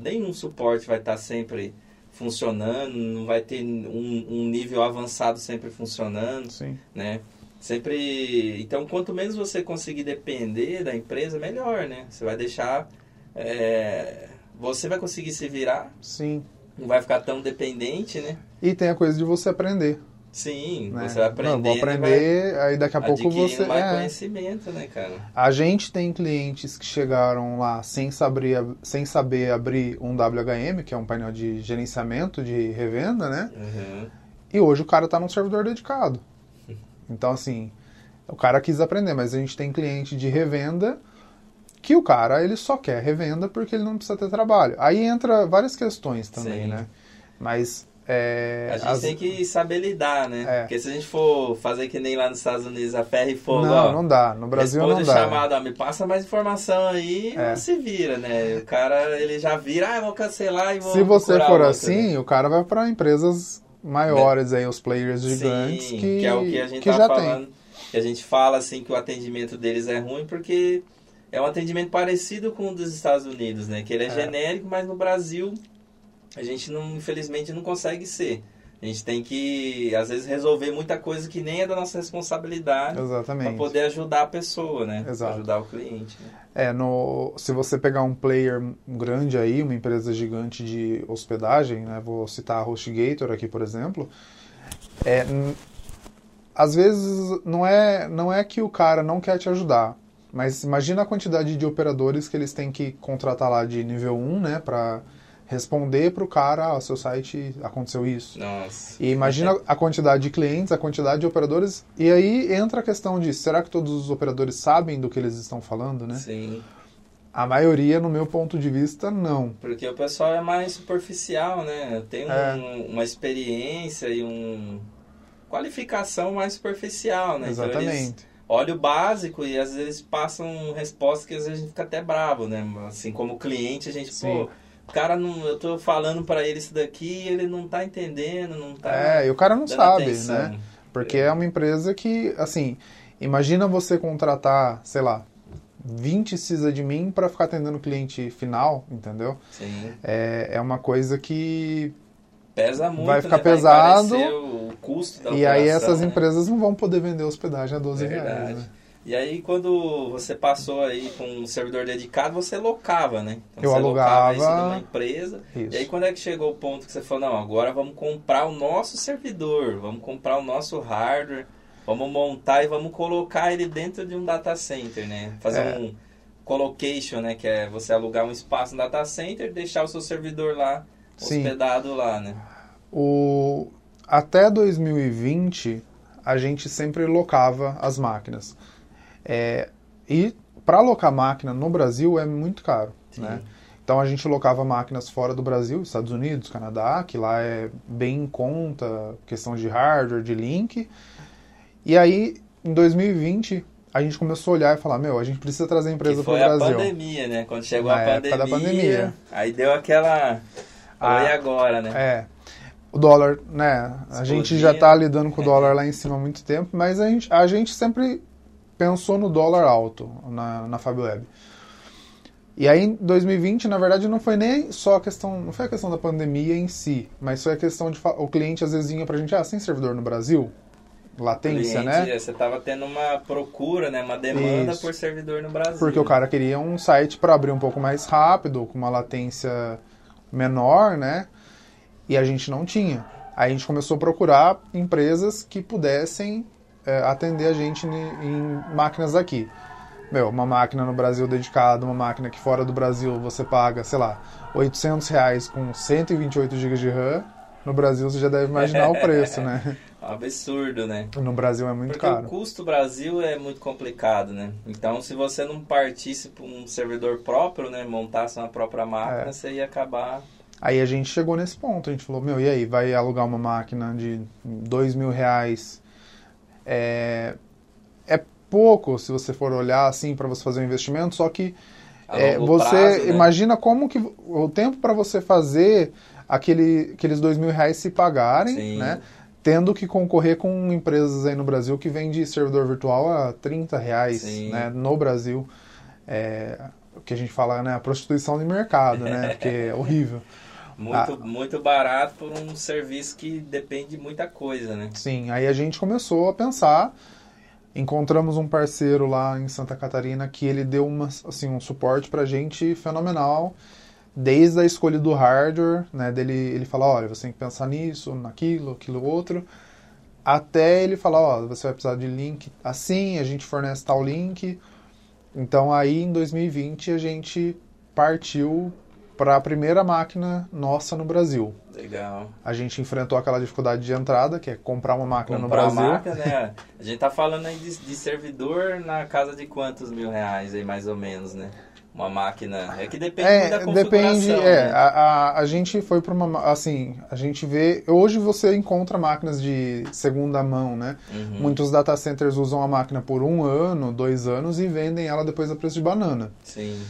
nenhum suporte vai estar sempre funcionando, não vai ter um, um nível avançado sempre funcionando, Sim. né? Sempre. Então, quanto menos você conseguir depender da empresa, melhor, né? Você vai deixar. é, Você vai conseguir se virar, Sim. não vai ficar tão dependente, né? E tem a coisa de você aprender. Sim, Né? você vai aprender. Não, vou aprender, aí daqui a pouco você. mais é. conhecimento, né, cara? A gente tem clientes que chegaram lá sem saber, sem saber abrir um WHM, que é um painel de gerenciamento de revenda, né? Uhum. E hoje o cara está num servidor dedicado. Então, assim, o cara quis aprender, mas a gente tem cliente de revenda que o cara ele só quer revenda porque ele não precisa ter trabalho. Aí entra várias questões também, Sim. né? Mas É, A gente as- tem que saber lidar, né? É. Porque se a gente for fazer que nem lá nos Estados Unidos, a ferro e fogo, Não, ó, não dá. No Brasil não dá. chamado, ó, me passa mais informação aí É. se vira, né? O cara, ele já vira, ah, eu vou cancelar e vou Se você for outra, assim, né? o cara vai para empresas maiores aí, os players gigantes Sim, que, é o que a gente que tá já falando. Que a gente fala assim que o atendimento deles é ruim porque é um atendimento parecido com o dos Estados Unidos, né? Que ele é, É. genérico, mas no Brasil a gente não, infelizmente, não consegue ser. A gente tem que, às vezes, resolver muita coisa que nem é da nossa responsabilidade para poder ajudar a pessoa, né? Exato. ajudar o cliente. Né? É, no, se você pegar um player grande aí, uma empresa gigante de hospedagem, né, vou citar a HostGator aqui, por exemplo, é, às vezes não é, não é que o cara não quer te ajudar, mas imagina a quantidade de operadores que eles têm que contratar lá de nível 1, né, para responder para o cara, ah, seu site aconteceu isso. Nossa. E imagina a quantidade de clientes, a quantidade de operadores, e aí entra a questão de, será que todos os operadores sabem do que eles estão falando, né? Sim. A maioria, no meu ponto de vista, não. Porque o pessoal é mais superficial, né? Tem um- É. uma experiência e um qualificação mais superficial, né? Então, eles Exatamente. olham o básico e às vezes passam respostas que às vezes a gente fica até bravo, né? Assim, como cliente, a gente, Sim. pô, cara não, eu tô falando pra ele isso daqui, ele não tá entendendo, não tá É, e o cara não sabe, atenção. né? Porque é uma empresa que, assim, imagina você contratar, sei lá, 20 sysadmin para ficar atendendo o cliente final, entendeu? Sim. É, é uma coisa que. Pesa muito, Vai ficar né? pesado, encarecer o custo da e aí operação, essas né? empresas não vão poder vender hospedagem a 12 reais, Verdade. né? E aí, quando você passou aí com um servidor dedicado, você locava, né? Então, Eu você locava isso alugava. numa empresa. Isso. E aí, quando é que chegou o ponto que você falou, não, agora vamos comprar o nosso servidor, vamos comprar o nosso hardware, vamos montar e vamos colocar ele dentro de um data center, né? Fazer É. um colocation, né? Que é você alugar um espaço no data center e deixar o seu servidor lá, Sim. hospedado lá, né? O, até 2020, a gente sempre locava as máquinas. É, e para alocar máquina no Brasil é muito caro, Sim. né? Então a gente locava máquinas fora do Brasil, Estados Unidos, Canadá, que lá é bem em conta, questão de hardware, de link. E aí, em 2020, a gente começou a olhar e falar, meu, a gente precisa trazer a empresa para o foi a Brasil. pandemia, né? Quando chegou Na a pandemia, da pandemia. aí deu aquela... Ah, e agora, né? É. O dólar, né? A gente já está lidando com o dólar lá em cima há muito tempo, mas a gente, a gente sempre pensou no dólar alto na, na FabWeb. E aí em 2020, na verdade, não foi nem só a questão, não foi a questão da pandemia em si, mas foi a questão de o cliente às vezes vinha pra gente, ah, sem servidor no Brasil? Latência, cliente, né? é, Você tava tendo uma procura, né? Uma demanda Isso. por servidor no Brasil. Porque o cara queria um site para abrir um pouco mais rápido, com uma latência menor, né? E a gente não tinha. Aí a gente começou a procurar empresas que pudessem é, atender a gente em máquinas aqui. Meu, uma máquina no Brasil dedicada, uma máquina que fora do Brasil você paga, sei lá, 800 reais com 128 GB de RAM. No Brasil você já deve imaginar o preço, né? Absurdo, né? No Brasil é muito Porque caro. o custo Brasil é muito complicado, né? Então, se você não partisse para um servidor próprio, né? Montasse uma própria máquina, É. você ia acabar... Aí a gente chegou nesse ponto, a gente falou, meu, e aí, vai alugar uma máquina de dois mil reais? É, é pouco se você for olhar assim para você fazer um investimento, só que é, você prazo, né? imagina como que o tempo para você fazer aquele, aqueles dois mil reais se pagarem, Sim. né? Tendo que concorrer com empresas aí no Brasil que vende servidor virtual a 30 reais, Sim. né? No Brasil. É, o que a gente fala, né? A prostituição de mercado, né? Porque é horrível. Muito, Ah. muito barato por um serviço que depende de muita coisa, né? Sim, aí a gente começou a pensar. Encontramos um parceiro lá em Santa Catarina que ele deu uma, assim, um suporte pra gente fenomenal, desde a escolha do hardware, né? Dele, ele fala, olha, você tem que pensar nisso, naquilo, aquilo outro, até ele falar, ó, você vai precisar de link assim, a gente fornece tal link. Então aí em 2020 a gente partiu para a primeira máquina nossa no Brasil. Legal. A gente enfrentou aquela dificuldade de entrada, que é comprar uma máquina Comprar no Brasil. a máquina, né? A gente tá falando aí de, de servidor na casa de quantos mil reais aí, mais ou menos, né? uma máquina. É que depende é, da configuração. Depende, é, né? a, a, a, gente foi para uma. Assim, a gente vê. Hoje você encontra máquinas de segunda mão, né? Uhum. Muitos data centers usam a máquina por um ano, dois anos e vendem ela depois a preço de banana. Sim.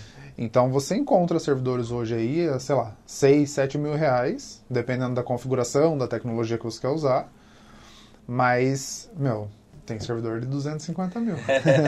Então você encontra servidores hoje aí, sei lá, 6, 7 mil reais, dependendo da configuração, da tecnologia que você quer usar. Mas, meu, tem servidor de 250 mil.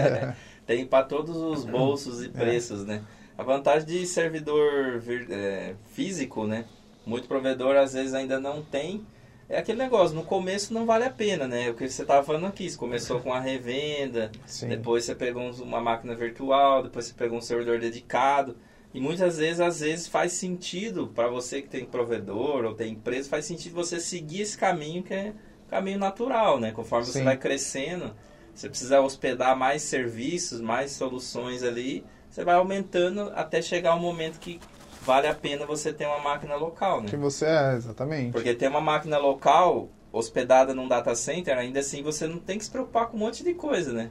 tem para todos os bolsos e é. preços, é. né? A vantagem de servidor é, físico, né? Muito provedor às vezes ainda não tem. É aquele negócio, no começo não vale a pena, né? O que você estava falando aqui, você começou com a revenda, Sim. depois você pegou uma máquina virtual, depois você pegou um servidor dedicado. E muitas vezes, às vezes, faz sentido para você que tem provedor ou tem empresa, faz sentido você seguir esse caminho que é caminho natural, né? Conforme Sim. você vai crescendo, você precisa hospedar mais serviços, mais soluções ali, você vai aumentando até chegar um momento que vale a pena você ter uma máquina local, né? Que você é, exatamente. Porque ter uma máquina local hospedada num data center, ainda assim você não tem que se preocupar com um monte de coisa, né?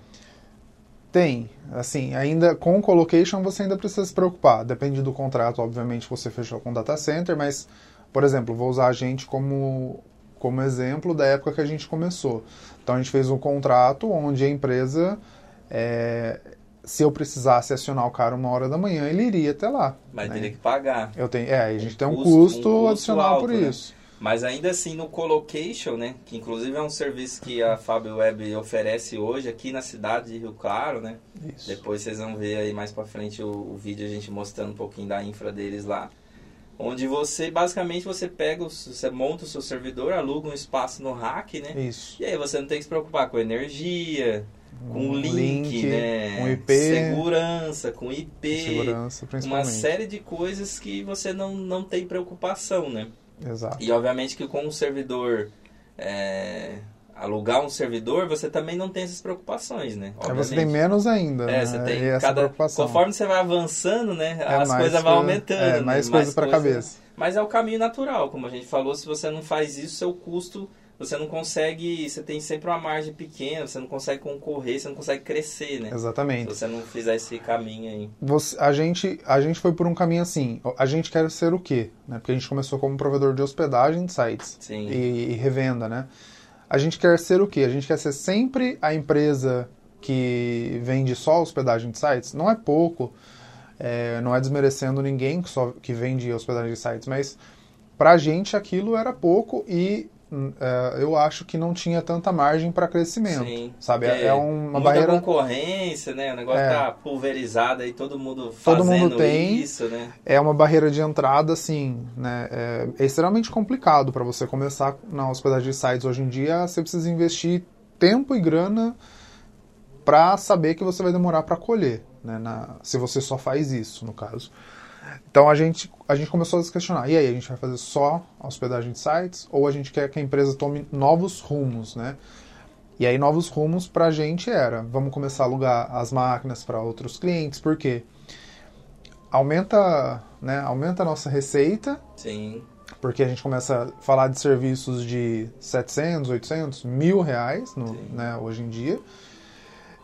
Tem. Assim, ainda com colocation você ainda precisa se preocupar. Depende do contrato, obviamente, que você fechou com o data center, mas, por exemplo, vou usar a gente como como exemplo da época que a gente começou. Então a gente fez um contrato onde a empresa, é, se eu precisasse acionar o cara uma hora da manhã, ele iria até lá. Mas né? teria que pagar. Eu tenho, é, a gente um tem um custo, custo, um custo adicional alto, por né? isso. Mas ainda assim no colocation, né, que inclusive é um serviço que a Fábio Web oferece hoje aqui na cidade de Rio Claro, né? Isso. Depois vocês vão ver aí mais para frente o, o vídeo a gente mostrando um pouquinho da infra deles lá onde você basicamente você pega, você monta o seu servidor, aluga um espaço no rack, né? Isso. E aí você não tem que se preocupar com energia, com um link, link, né? Com IP, segurança, com IP, segurança, uma série de coisas que você não, não tem preocupação, né? Exato. E obviamente que com um servidor é, alugar um servidor, você também não tem essas preocupações, né? Obviamente. Aí você tem menos ainda. É, né? você tem e cada conforme você vai avançando, né? É as coisas vão aumentando. É, mais né? coisa para cabeça. Mas é o caminho natural, como a gente falou, se você não faz isso, seu custo você não consegue, você tem sempre uma margem pequena, você não consegue concorrer, você não consegue crescer, né? Exatamente. Se você não fizer esse caminho aí. Você, a, gente, a gente foi por um caminho assim, a gente quer ser o quê? Né? Porque a gente começou como provedor de hospedagem de sites e, e, revenda, né? a gente quer ser o quê? A gente quer ser sempre a empresa que vende só hospedagem de sites? Não é pouco, é, não é desmerecendo ninguém que, só, que vende hospedagem de sites, mas pra gente aquilo era pouco e é, eu acho que não tinha tanta margem para crescimento. Sim, sabe? É, é uma muita barreira. concorrência, né? O negócio é, tá pulverizado aí, todo mundo fazendo todo mundo tem, isso, né? É uma barreira de entrada, assim, né? É, é extremamente complicado para você começar na hospedagem de sites hoje em dia. Você precisa investir tempo e grana para saber que você vai demorar para colher, né? Na, se você só faz isso, no caso. Então a gente, a gente começou a se questionar, e aí, a gente vai fazer só a hospedagem de sites ou a gente quer que a empresa tome novos rumos, né? E aí novos rumos para a gente era, vamos começar a alugar as máquinas para outros clientes, porque aumenta, né, aumenta a nossa receita. Sim. Porque a gente começa a falar de serviços de 700, 800, mil reais no, né, hoje em dia.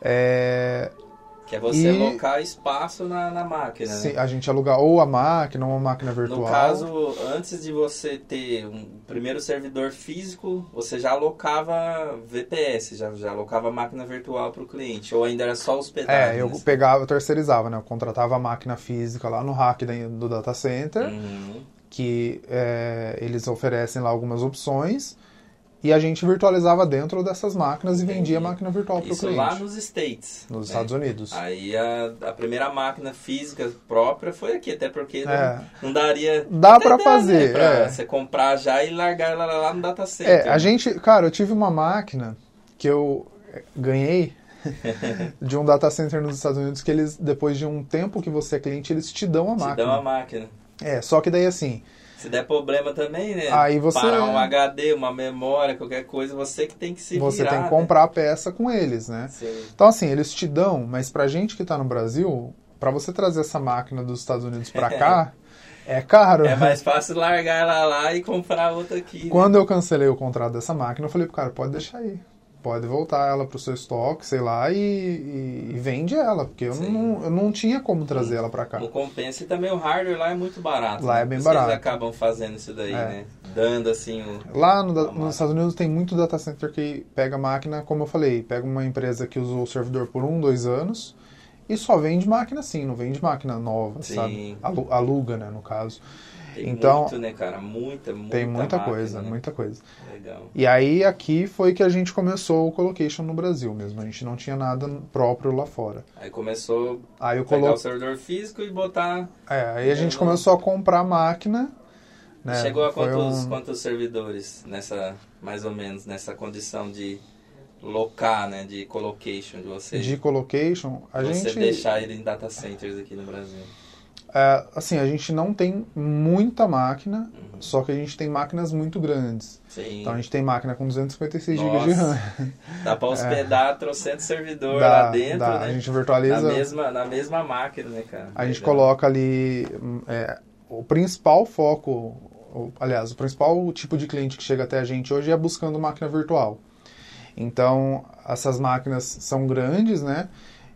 É, que é você e... alocar espaço na, na máquina, Sim, né? a gente alugar ou a máquina ou uma máquina virtual. No caso, antes de você ter um primeiro servidor físico, você já alocava VPS, já, já alocava máquina virtual para o cliente, ou ainda era só hospedagem? É, eu né? pegava, eu terceirizava, né? Eu contratava a máquina física lá no rack do data center, uhum. que é, eles oferecem lá algumas opções, e a gente virtualizava dentro dessas máquinas e Entendi. vendia a máquina virtual para o cliente. lá nos States. Nos né? Estados Unidos. Aí a, a primeira máquina física própria foi aqui, até porque é. não, não, daria... Dá para né, fazer, né? é. Você comprar já e largar ela lá no data center. É, a gente... Cara, eu tive uma máquina que eu ganhei de um data center nos Estados Unidos que eles, depois de um tempo que você é cliente, eles te dão a máquina. Te dão a máquina. É, só que daí assim... Se der problema também, né? Aí você... Parar um HD, uma memória, qualquer coisa, você que tem que se Você virar, tem que né? comprar a peça com eles, né? Sim. Então, assim, eles te dão, mas pra gente que tá no Brasil, para você trazer essa máquina dos Estados Unidos para cá, é caro. É mais fácil largar ela lá e comprar outra aqui. Né? Quando né? eu cancelei o contrato dessa máquina, eu falei pro cara, pode deixar aí. Pode voltar ela para o seu estoque, sei lá, e, e, e vende ela, porque eu não, eu não tinha como trazer ela para cá. Não compensa e também o hardware lá é muito barato. Lá né? é bem Vocês barato. acabam fazendo isso daí, É. né? Dando assim o... Lá no nos máquina. Estados Unidos tem muito data center que pega a máquina, como eu falei, pega uma empresa que usou o servidor por um, dois anos e só vende máquina assim, não vende máquina nova, Sim. sabe? Alu- Aluga, né, no caso. Tem Então, muito, né, cara? Muita, muita Tem muita máquina, coisa, né? muita coisa. Legal. E aí aqui foi que a gente começou o colocation no Brasil mesmo. A gente não tinha nada próprio lá fora. Aí começou Aí eu a pegar colo... o servidor físico e botar... é, aí a gente Eu- começou a comprar máquina. Né? Chegou a quantos, um- quantos servidores nessa, mais ou menos, nessa condição de locar, né? De colocation de você. de colocation, a você gente deixar ele em data centers aqui no Brasil. É, assim, a gente não tem muita máquina, Uhum. só que a gente tem máquinas muito grandes. Sim. Então a gente tem máquina com 256 GB de RAM. Dá pra hospedar trocentos servidor Dá, lá dentro, dá. né? A gente Na virtualiza. mesma, na mesma máquina, né, cara? A gente coloca ali hum, é, o principal foco, aliás, o principal tipo de cliente que chega até a gente hoje é buscando máquina virtual. Então, essas máquinas são grandes, né?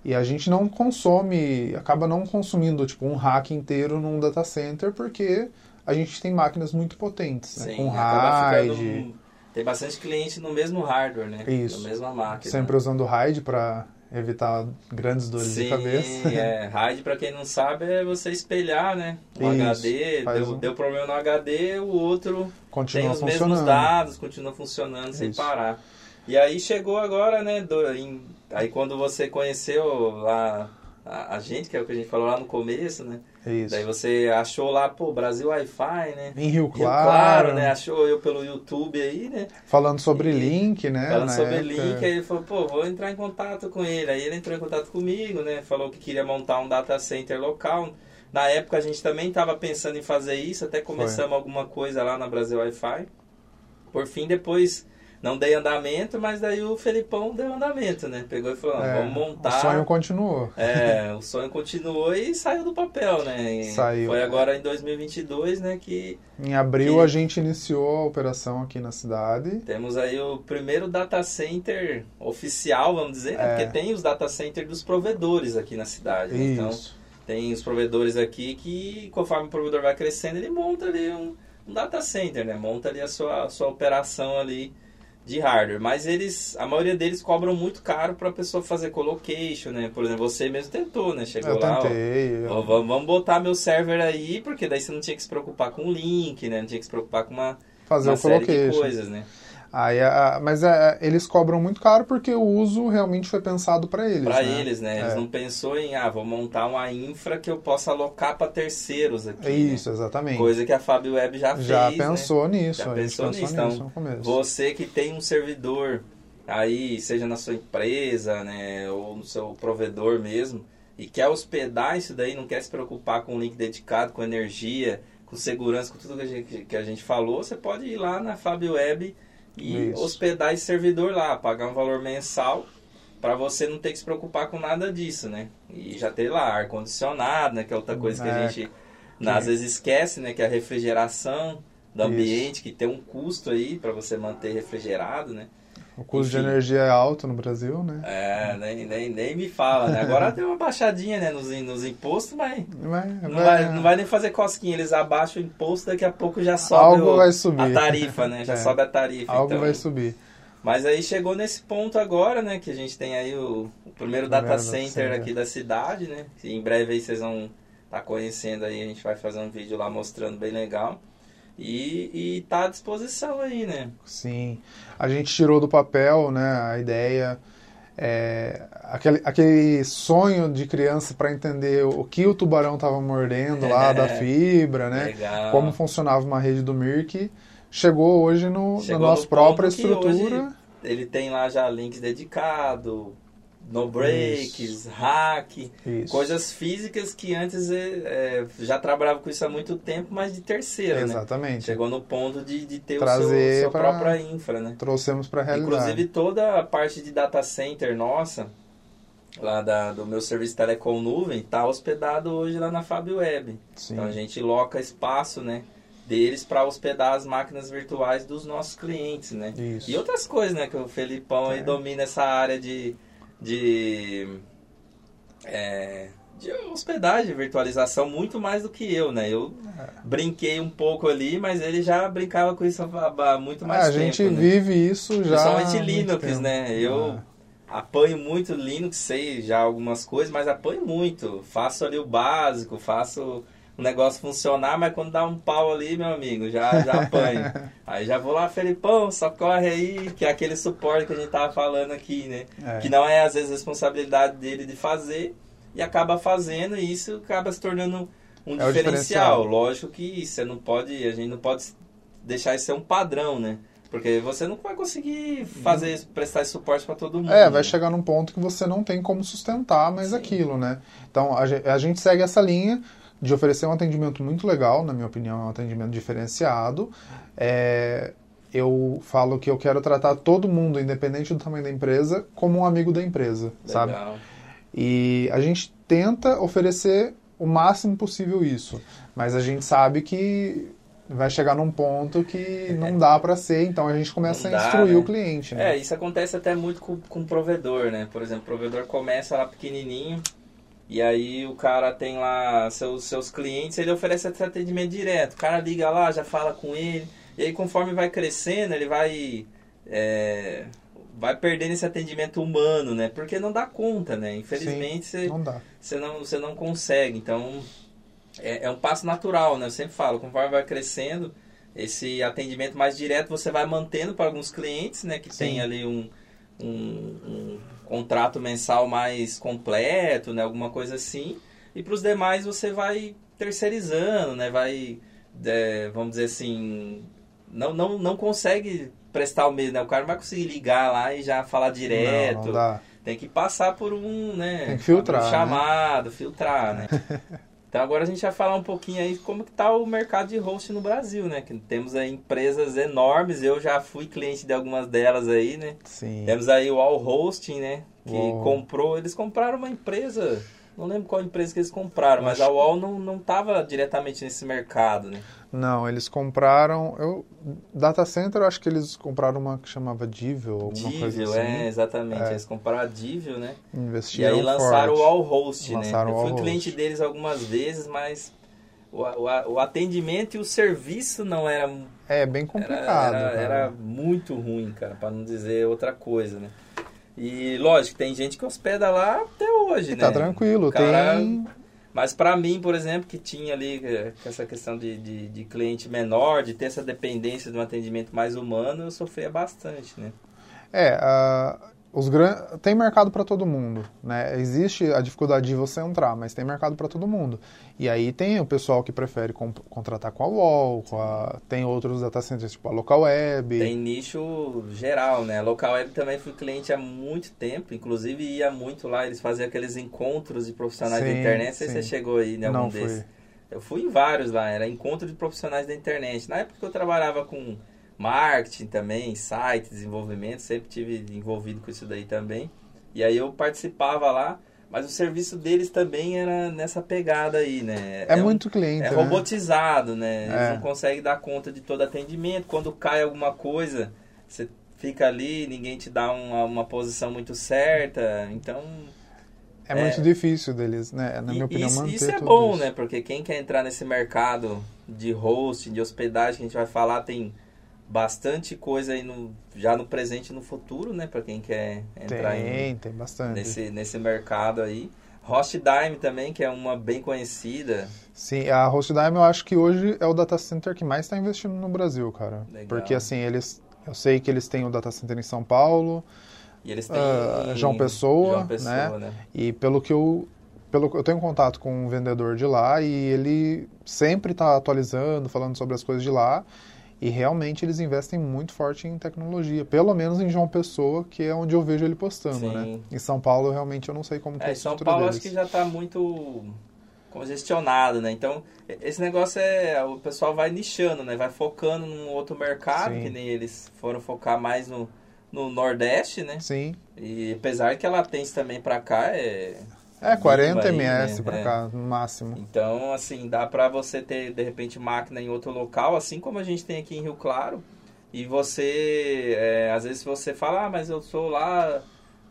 E a gente não consome, acaba não consumindo tipo um rack inteiro num data center porque a gente tem máquinas muito potentes, né? Sim, com RAID. Tem bastante cliente no mesmo hardware, né? Isso. Na mesma máquina. sempre usando RAID para evitar grandes dores Sim, de cabeça. é. RAID, pra quem não sabe, é você espelhar, né? Um Isso, HD, deu, um- deu problema no HD, o outro tem Continua os funcionando. mesmos dados, continua funcionando sem Isso. parar. E aí chegou agora, né? do- em- aí quando você conheceu lá a, a gente, que é o que a gente falou lá no começo, né? Isso. Daí você achou lá, pô, Brasil Wi-Fi, né? Em Rio Rio Claro, Claro, né? Achou eu pelo YouTube aí, né? falando sobre E- link, né? Falando sobre época. link, aí ele falou, pô, vou entrar em contato com ele. Aí ele entrou em contato comigo, né? Falou que queria montar um data center local. Na época a gente também estava pensando em fazer isso, até começamos alguma coisa lá na Brasil Wi-Fi. Por fim, depois não dei andamento, mas daí o Felipão deu andamento, né? Pegou e falou, É, vamos montar. O sonho continuou. É, o sonho continuou e saiu do papel, né? E Saiu. Foi agora em 2022, né, que Em abril E- a gente iniciou a operação aqui na cidade. Temos aí o primeiro data center oficial, vamos dizer, né? É. porque tem os data centers dos provedores aqui na cidade. né? Então, tem os provedores aqui que, conforme o provedor vai crescendo, ele monta ali um, um data center, né? Monta ali a sua, a sua operação ali de hardware. Mas eles, a maioria deles cobram muito caro para a pessoa fazer colocation, né? Por exemplo, você mesmo tentou, né? Chegou Eu lá, ó, tentei. Ó, vamos, botar meu server aí, porque daí você não tinha que se preocupar com o link, né? Não tinha que se preocupar com uma, fazer uma série de coisas, né? Aí, a- mas é, eles cobram muito caro porque o uso realmente foi pensado para eles. Para né? eles, né? Eles É. não pensou em, ah, vou montar uma infra que eu possa alocar para terceiros aqui. É isso, exatamente. Né? Coisa que a Fábio Web já, Já fez, né? pensou nisso. Já gente pensou nisso, então, no começo. Você que tem um servidor aí, seja na sua empresa, né, ou no seu provedor mesmo, e quer hospedar isso daí, não quer se preocupar com um link dedicado, com energia, com segurança, com tudo que a gente, que a gente falou, você pode ir lá na Fábio Web e Isso. hospedar esse servidor lá, pagar um valor mensal para você não ter que se preocupar com nada disso, né? E já ter lá ar condicionado, né, que é outra coisa que a gente às vezes esquece, né, que é a refrigeração do Isso. ambiente, que tem um custo aí para você manter refrigerado, né? O custo de enfim. energia é alto no Brasil, né? É, nem, nem, nem me fala, né? Agora deu uma baixadinha, né, nos, nos impostos, mas Vai, não vai, não vai nem fazer cosquinha. Eles abaixam o imposto, daqui a pouco já sobe Algo o- vai subir. a tarifa, né? Já É. sobe a tarifa. Algo então. vai subir. Mas aí chegou nesse ponto agora, né? Que a gente tem aí o, o primeiro Primeiro data center center. aqui da cidade, né? E em breve aí vocês vão estar conhecendo aí, a gente vai fazer um vídeo lá mostrando bem legal. E, e tá à disposição aí, né? Sim. A gente tirou do papel, né, a ideia, é, aquele, aquele sonho de criança para entender o que o tubarão estava mordendo lá É. da fibra, né? Legal. Como funcionava uma rede do Mirk. Chegou hoje no, Chegou na no nossa própria estrutura. Ele tem lá já links dedicados, no breaks, hack, Isso. coisas físicas que antes é, já trabalhava com isso há muito tempo, mas de terceiro, né? Exatamente. Chegou no ponto de, de ter o Trazer seu, sua pra- própria infra, né? Trouxemos para a realidade. Inclusive toda a parte de data center nossa, lá da, do meu serviço Telecom Nuvem, está hospedado hoje lá na Fábio Web. Sim. Então a gente loca espaço, né? deles para hospedar as máquinas virtuais dos nossos clientes, né? Isso. E outras coisas, né? Que o Felipão aí É. domina essa área de, de, é, de hospedagem, virtualização, muito mais do que eu, né? Eu É. brinquei um pouco ali, mas ele já brincava com isso há muito É, mais a tempo, gente né? vive isso já. Principalmente Linux, tempo. né? Eu Ah. apanho muito Linux, sei já algumas coisas, mas apanho muito. Faço ali o básico, faço o negócio funcionar, mas quando dá um pau ali, meu amigo, já, já apanho. aí já vou lá, Felipão, socorre aí, que é aquele suporte que a gente tava falando aqui, né? É. Que não é às vezes responsabilidade dele de fazer e acaba fazendo e isso acaba se tornando um É diferencial. diferencial. Lógico que você não pode, a gente não pode deixar isso ser um padrão, né? Porque você não vai conseguir fazer, prestar esse suporte para todo mundo. É, né? vai chegar num ponto que você não tem como sustentar mais Sim. aquilo, né? Então a gente segue essa linha de oferecer um atendimento muito legal, na minha opinião, é um atendimento diferenciado. É, eu falo que eu quero tratar todo mundo, independente do tamanho da empresa, como um amigo da empresa, sabe? Legal. E a gente tenta oferecer o máximo possível isso, mas a gente sabe que vai chegar num ponto que não dá para ser, então a gente começa a instruir né? o cliente, né? É, isso acontece até muito com, com o provedor, né? Por exemplo, o provedor começa lá pequenininho e aí o cara tem lá seus, seus clientes, ele oferece esse atendimento direto. O cara liga lá, já fala com ele, e aí conforme vai crescendo, ele vai. é, vai perdendo esse atendimento humano, né? Porque não dá conta, né? Infelizmente você Não dá. você não, você não consegue. Então, é, é um passo natural, né? Eu sempre falo, conforme vai crescendo, esse atendimento mais direto você vai mantendo para alguns clientes, né? Que Sim. tem ali um, um, um contrato mensal mais completo, né? Alguma coisa assim. E para os demais você vai terceirizando, né? Vai, é, vamos dizer assim, não, não, não consegue prestar o mesmo, né? O cara não vai conseguir ligar lá e já falar direto. Não, não. Tem que passar por um, né? Tem que filtrar, um né? chamado, filtrar, né? então agora a gente vai falar um pouquinho aí como que tá o mercado de host no Brasil, né? Que temos aí empresas enormes, eu já fui cliente de algumas delas aí, né? Sim. Temos aí o All Hosting, né? Que Uau. comprou, eles compraram uma empresa, não lembro qual empresa que eles compraram, mas a Wall não, não tava diretamente nesse mercado, né? Não, eles compraram. Eu, data Center, eu acho que eles compraram uma que chamava Divil, alguma coisa Divil, assim. é, exatamente. É. Eles compraram a Divil, né? E Investiram aí lançaram forte. o All Host, né? Lançaram Eu o fui All cliente Host. deles algumas vezes, mas o, o, o atendimento e o serviço não era É bem era, complicado. era, cara. era muito ruim, cara, para não dizer outra coisa, né? E lógico, tem gente que hospeda lá até hoje, E né? tá tranquilo, cara- tem. Mas para mim, por exemplo, que tinha ali eh, essa questão de, de, de cliente menor, de ter essa dependência de um atendimento mais humano, eu sofria bastante, né? É, ah, os gran... tem mercado para todo mundo, né? Existe a dificuldade de você entrar, mas tem mercado para todo mundo. E aí tem o pessoal que prefere contratar com a Wall, com a... tem outros data centers tipo a Local Web. Tem nicho geral, né? Local Web também fui cliente há muito tempo, inclusive ia muito lá, eles faziam aqueles encontros de profissionais da Sim, internet, não sei se sim. você chegou aí em algum Não desses. Eu fui em vários lá, era encontro de profissionais da internet. Na época que eu trabalhava com marketing também, site, desenvolvimento, sempre tive envolvido com isso daí também. E aí eu participava lá, mas o serviço deles também era nessa pegada aí, né? É, um- muito cliente, é né? robotizado, né? Eles É. não conseguem dar conta de todo atendimento. Quando cai alguma coisa, você fica ali, ninguém te dá uma, uma posição muito certa. Então, É muito difícil deles, né? Na e- minha opinião, isso, manter isso é bom, isso. né? Porque quem quer entrar nesse mercado de hosting, de hospedagem, que a gente vai falar, tem bastante coisa aí no, já no presente e no futuro, né? Para quem quer entrar em, Tem, tem bastante. nesse, nesse mercado aí. Hostdime também, que é uma bem conhecida. Sim, a Hostdime eu acho que hoje é o data center que mais está investindo no Brasil, cara. Legal. Porque assim, eles. Eu sei que eles têm o data center em São Paulo, E eles têm Ah, João Pessoa, João Pessoa, né? E pelo que eu. Pelo, eu tenho contato com um vendedor de lá e ele sempre está atualizando, falando sobre as coisas de lá. E realmente eles investem muito forte em tecnologia. Pelo menos em João Pessoa, que é onde eu vejo ele postando, Sim. né? Em São Paulo, realmente, eu não sei como que é É, a São Paulo deles. acho que já está muito congestionado, né? Então, esse negócio é... O pessoal vai nichando, né? Vai focando num outro mercado, Sim. que nem eles foram focar mais no, no Nordeste, né? Sim, E apesar que a latência também para cá é, É, 40 aí, ms né? para É. cá, no máximo. Então, assim, dá pra você ter, de repente, máquina em outro local, assim como a gente tem aqui em Rio Claro. E você, é, às vezes você fala, ah, mas eu sou lá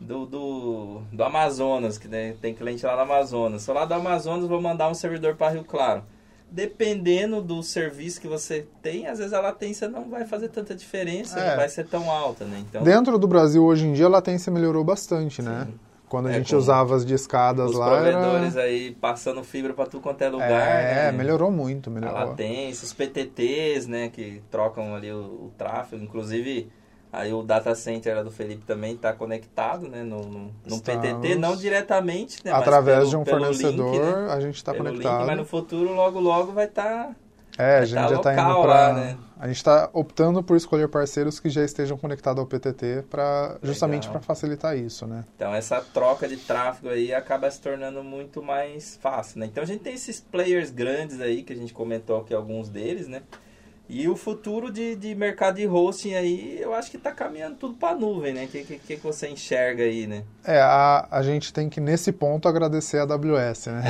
do, do, do Amazonas, que né, tem cliente lá do Amazonas. Sou lá do Amazonas, vou mandar um servidor para Rio Claro. Dependendo do serviço que você tem, às vezes a latência não vai fazer tanta diferença, É. não vai ser tão alta, né? Então, Dentro do Brasil, hoje em dia, a latência melhorou bastante, né? Quando a É, gente usava as discadas os lá, provedores era... aí passando fibra para tudo quanto é lugar, É, né? melhorou muito, a melhorou. latência, os PTTs, né, que trocam ali o, o tráfego, inclusive aí o data center do Felipe também está conectado, né, no, no, no. PTT, não diretamente, né, mas Através pelo- de um fornecedor, link, né, a gente está conectado. link, mas no futuro logo logo vai tá estar É, a vai gente tá já está indo para. né? A gente está optando por escolher parceiros que já estejam conectados ao PTT para justamente para facilitar isso, né? Então essa troca de tráfego aí acaba se tornando muito mais fácil, né? Então a gente tem esses players grandes aí que a gente comentou aqui alguns deles, né? E o futuro de, de mercado de hosting aí, eu acho que está caminhando tudo para nuvem, né? O que, que, que você enxerga aí, né? É, a, a gente tem que, nesse ponto, agradecer a AWS, né?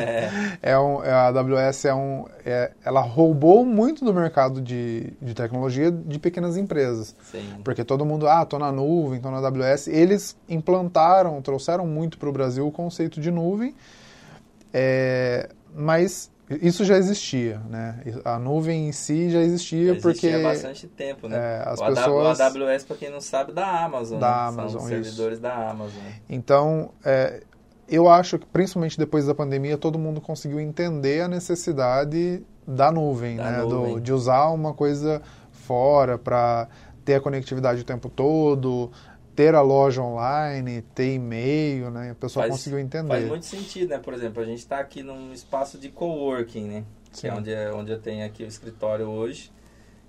é um, é, a AWS é um, é, ela roubou muito do mercado de, de tecnologia de pequenas empresas. Sim. Porque todo mundo, ah, tô na nuvem, tô na AWS. Eles implantaram, trouxeram muito para o Brasil o conceito de nuvem, é, mas isso já existia, né? A nuvem em si já existia, Existia porque há bastante tempo, né? é, as o, pessoas... AWS, para quem não sabe, da Amazon. Da né? Amazon, São isso. servidores da Amazon. Então, é, eu acho que principalmente depois da pandemia, todo mundo conseguiu entender a necessidade da nuvem, Da né? nuvem. Do, de usar uma coisa fora para ter a conectividade o tempo todo, ter a loja online, ter e-mail, né? O pessoal Faz- conseguiu entender. Faz muito sentido, né? Por exemplo, a gente está aqui num espaço de coworking, né? Que é Sim. onde, é onde eu tenho aqui o escritório hoje.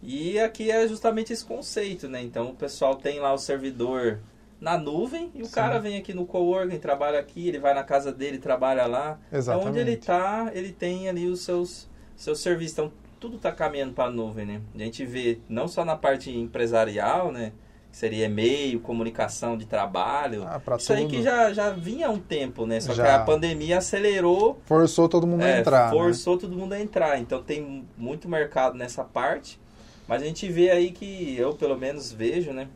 E aqui é justamente esse conceito, né? Então o pessoal tem lá o servidor na nuvem e o Sim. cara vem aqui no coworking, trabalha aqui, ele vai na casa dele, trabalha lá. Exatamente. Então, onde ele tá, ele tem ali os seus, seus serviços. Então, tudo está caminhando para a nuvem, né? A gente vê não só na parte empresarial, né? Que seria e-mail, comunicação de trabalho. Ah, pra Isso aí tudo. que já, já vinha há um tempo, né? Só que Já. a pandemia acelerou, Forçou todo mundo a é, entrar. né? forçou todo mundo a entrar. Então, tem muito mercado nessa parte. Mas a gente vê aí que, eu pelo menos vejo, né?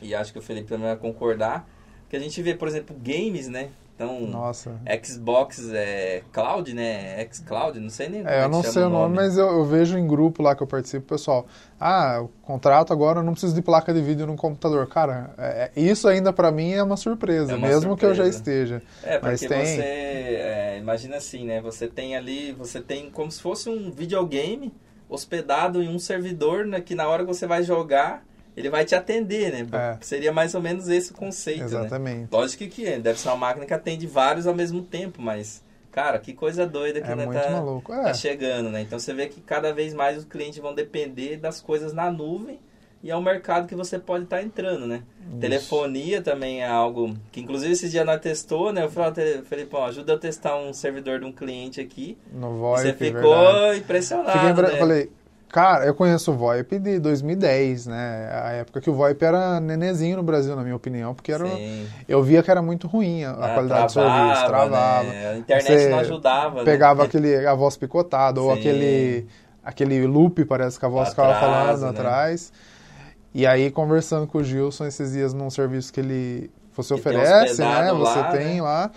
E acho que o Felipe também vai concordar. Que a gente vê, por exemplo, games, né? Então, Nossa. Xbox é Cloud, né? Xcloud, não sei nem como É, eu não sei o nome, mas eu, eu vejo em grupo lá que eu participo, pessoal. Ah, o contrato agora eu não preciso de placa de vídeo no computador. Cara, é- é- isso ainda pra mim é uma surpresa, É uma mesmo que eu já surpresa. esteja. É, Mas porque tem. você, é, imagina assim, né? Você tem ali, você tem como se fosse um videogame hospedado em um servidor, né? Que na hora que você vai jogar, ele vai te atender, né? É. Seria mais ou menos esse o conceito, né? Exatamente. Lógico que é, deve ser uma máquina que atende vários ao mesmo tempo, mas, cara, que coisa doida que É né, tá, maluco. tá É, chegando, né? Então você vê que cada vez mais os clientes vão depender das coisas na nuvem e é um mercado que você pode estar entrando, né? Telefonia também é algo que, inclusive, esses dias nós testou, né? Eu falei, Felipão, ajuda eu a testar um servidor de um cliente aqui. no VoIP, você ficou verdade. impressionado, Fiquei né? Falei, cara, eu conheço o VoIP de 2010, né? A época que o VoIP era nenezinho no Brasil, na minha opinião, porque era, Sim. eu via que era muito ruim a, a Ah, qualidade do travava, serviço, travava. né? A internet Você não ajudava, Pegava né? aquele, a voz picotada, ou Sim. aquele, aquele loop, parece que a voz ficava falando né? atrás. E aí, conversando com o Gilson esses dias num serviço que ele você Que oferece, né? hospedado Você lá, tem né? lá.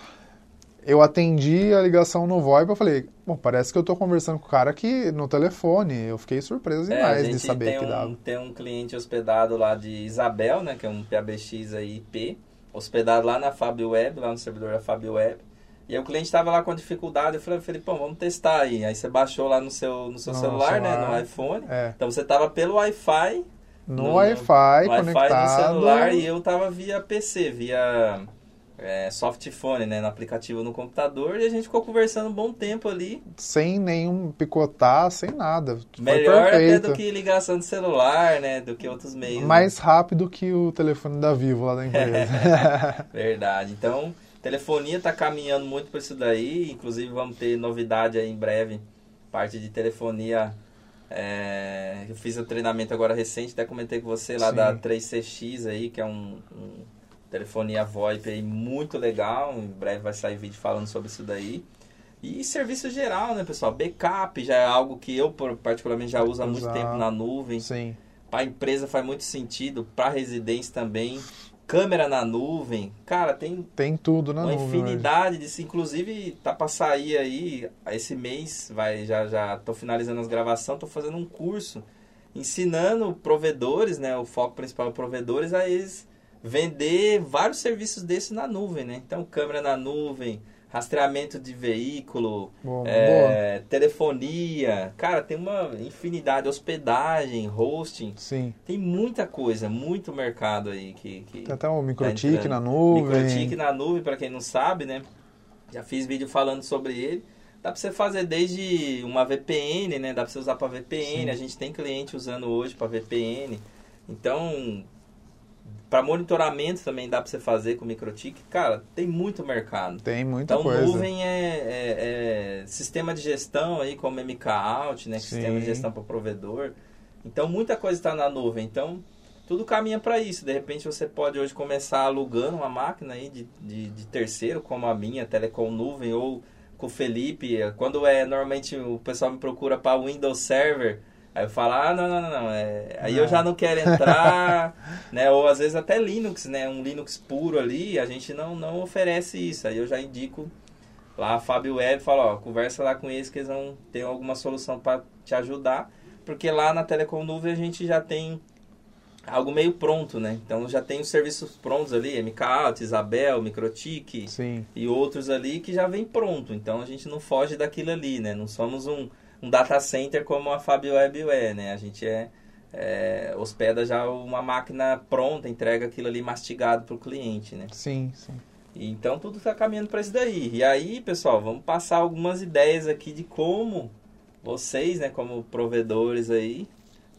Eu atendi a ligação no VoIP, eu falei, bom, parece que eu tô conversando com o cara aqui no telefone. Eu fiquei surpreso É, demais gente de saber que um, dava. Tem um cliente hospedado lá de Isabel, né? Que é um PABX aí IP. Hospedado lá na Fab Web, lá no servidor da Fab Web. E aí o cliente estava lá com dificuldade. Eu falei, Felipão, vamos testar aí. Aí você baixou lá no seu, no seu No celular, né? celular. No iPhone. É, Então você tava pelo Wi-Fi. no, no- Wi-Fi, no Wi-Fi conectado. no celular e eu tava via PC, via é, softphone, né? No aplicativo no computador. E a gente ficou conversando um bom tempo ali. Sem nenhum picotar, sem nada. Melhor até do que ligação de celular, né? Do que outros meios. né? Mais rápido que o telefone da Vivo lá da empresa. Verdade. Então, telefonia está caminhando muito para isso daí. Inclusive, vamos ter novidade aí em breve. Parte de telefonia. é, eu fiz o treinamento agora recente, até comentei com você lá Sim. da 3CX aí, que é um, um, telefonia VoIP aí muito legal. Em breve vai sair vídeo falando sobre isso daí. E serviço geral, né, pessoal? Backup já é algo que eu particularmente já uso há muito tempo na nuvem. Sim. Para empresa faz muito sentido, para residência também. Câmera na nuvem, cara, tem tem tudo na uma nuvem. infinidade disso, inclusive tá para sair aí esse mês, vai já já tô finalizando as gravações, tô fazendo um curso ensinando provedores, né, o foco principal é provedores a eles vender vários serviços desses na nuvem, né? Então, câmera na nuvem, rastreamento de veículo, Boa, é, telefonia, cara, tem uma infinidade, hospedagem, hosting, Sim. tem muita coisa, muito mercado aí que, que Tem até o tá microtik entrando. na nuvem. Microtik na nuvem, para quem não sabe, né? Já fiz vídeo falando sobre ele. Dá para você fazer desde uma VPN, né? Dá para você usar para VPN. Sim. A gente tem cliente usando hoje para VPN. Então, para monitoramento também dá para você fazer com microtik. Cara, tem muito mercado. Tem muita Então, coisa. nuvem é, é- é sistema de gestão aí, como MK Out, né? Sim. Sistema de gestão para provedor. Então, muita coisa está na nuvem. Então, tudo caminha para isso. De repente, você pode hoje começar alugando uma máquina aí de, de, de terceiro, como a minha, Telecom Nuvem, ou com o Felipe. Quando é, normalmente, o pessoal me procura para Windows Server, aí eu falo, ah, não, não, não, não. É, aí eu Não. já não quero entrar, né? Ou às vezes até Linux, né? Um Linux puro ali, a gente não, não oferece isso. Aí eu já indico lá a Fábio Web, falo, ó, conversa lá com eles que eles vão ter alguma solução para te ajudar, porque lá na Telecom Nuvem a gente já tem algo meio pronto, né? Então já tem os serviços prontos ali, MKAuto, Isabel, Microtik e outros ali que já vem pronto. Então a gente não foge daquilo ali, né? Não somos um, um data center como a Fábio Web é, né? A gente é, é, hospeda já uma máquina pronta, entrega aquilo ali mastigado para o cliente, né? Sim, sim. Então tudo está caminhando para isso daí. E aí, pessoal, vamos passar algumas ideias aqui de como vocês, né, como provedores aí,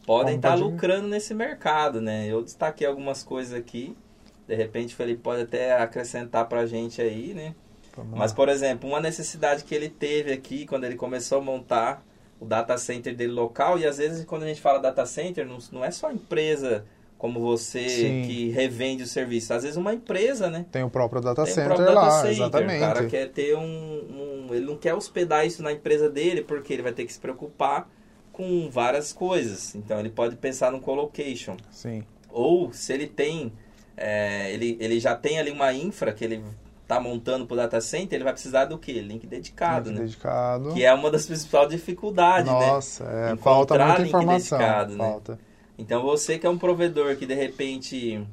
podem estar pode- lucrando nesse mercado, né? Eu destaquei algumas coisas aqui. De repente o Felipe pode até acrescentar pra gente aí, né? Mas, por exemplo, uma necessidade que ele teve aqui quando ele começou a montar o data center dele local, e às vezes quando a gente fala data center, não, não é só empresa como você Sim. que revende o serviço. Às vezes uma empresa, né? Tem o próprio data Tem o center próprio lá, data center. exatamente. O cara quer ter um, um- Ele não quer hospedar isso na empresa dele, porque ele vai ter que se preocupar com várias coisas. Então ele pode pensar no colocation. Sim. Ou se ele tem. é, ele, ele já tem ali uma infra que ele está montando para o data center, ele vai precisar do quê? Link dedicado, Link né? dedicado. Que é uma das principais dificuldades, né? Nossa, é, Encontrar falta muita link informação. dedicado, né? falta. Então você que é um provedor que de repente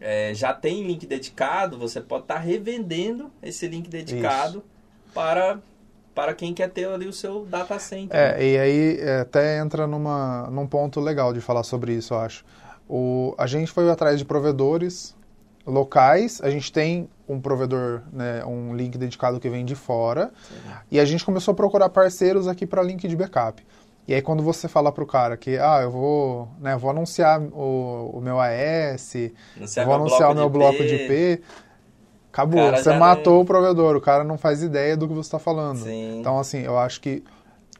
é, já tem link dedicado, você pode estar revendendo esse link dedicado para, para quem quer ter ali o seu data center. É, e aí é, até entra numa, num ponto legal de falar sobre isso, eu acho. O, a gente foi atrás de provedores locais, a gente tem um provedor, né, um link dedicado que vem de fora, e a gente começou a procurar parceiros aqui para link de backup. E aí quando você fala pro cara que, ah, eu vou, né, vou anunciar o, o meu AS, Anunciar vou anunciar o meu bloco de IP, acabou, cara você matou não- o provedor, o cara não faz ideia do que você está falando. Sim. Então, assim, eu acho que,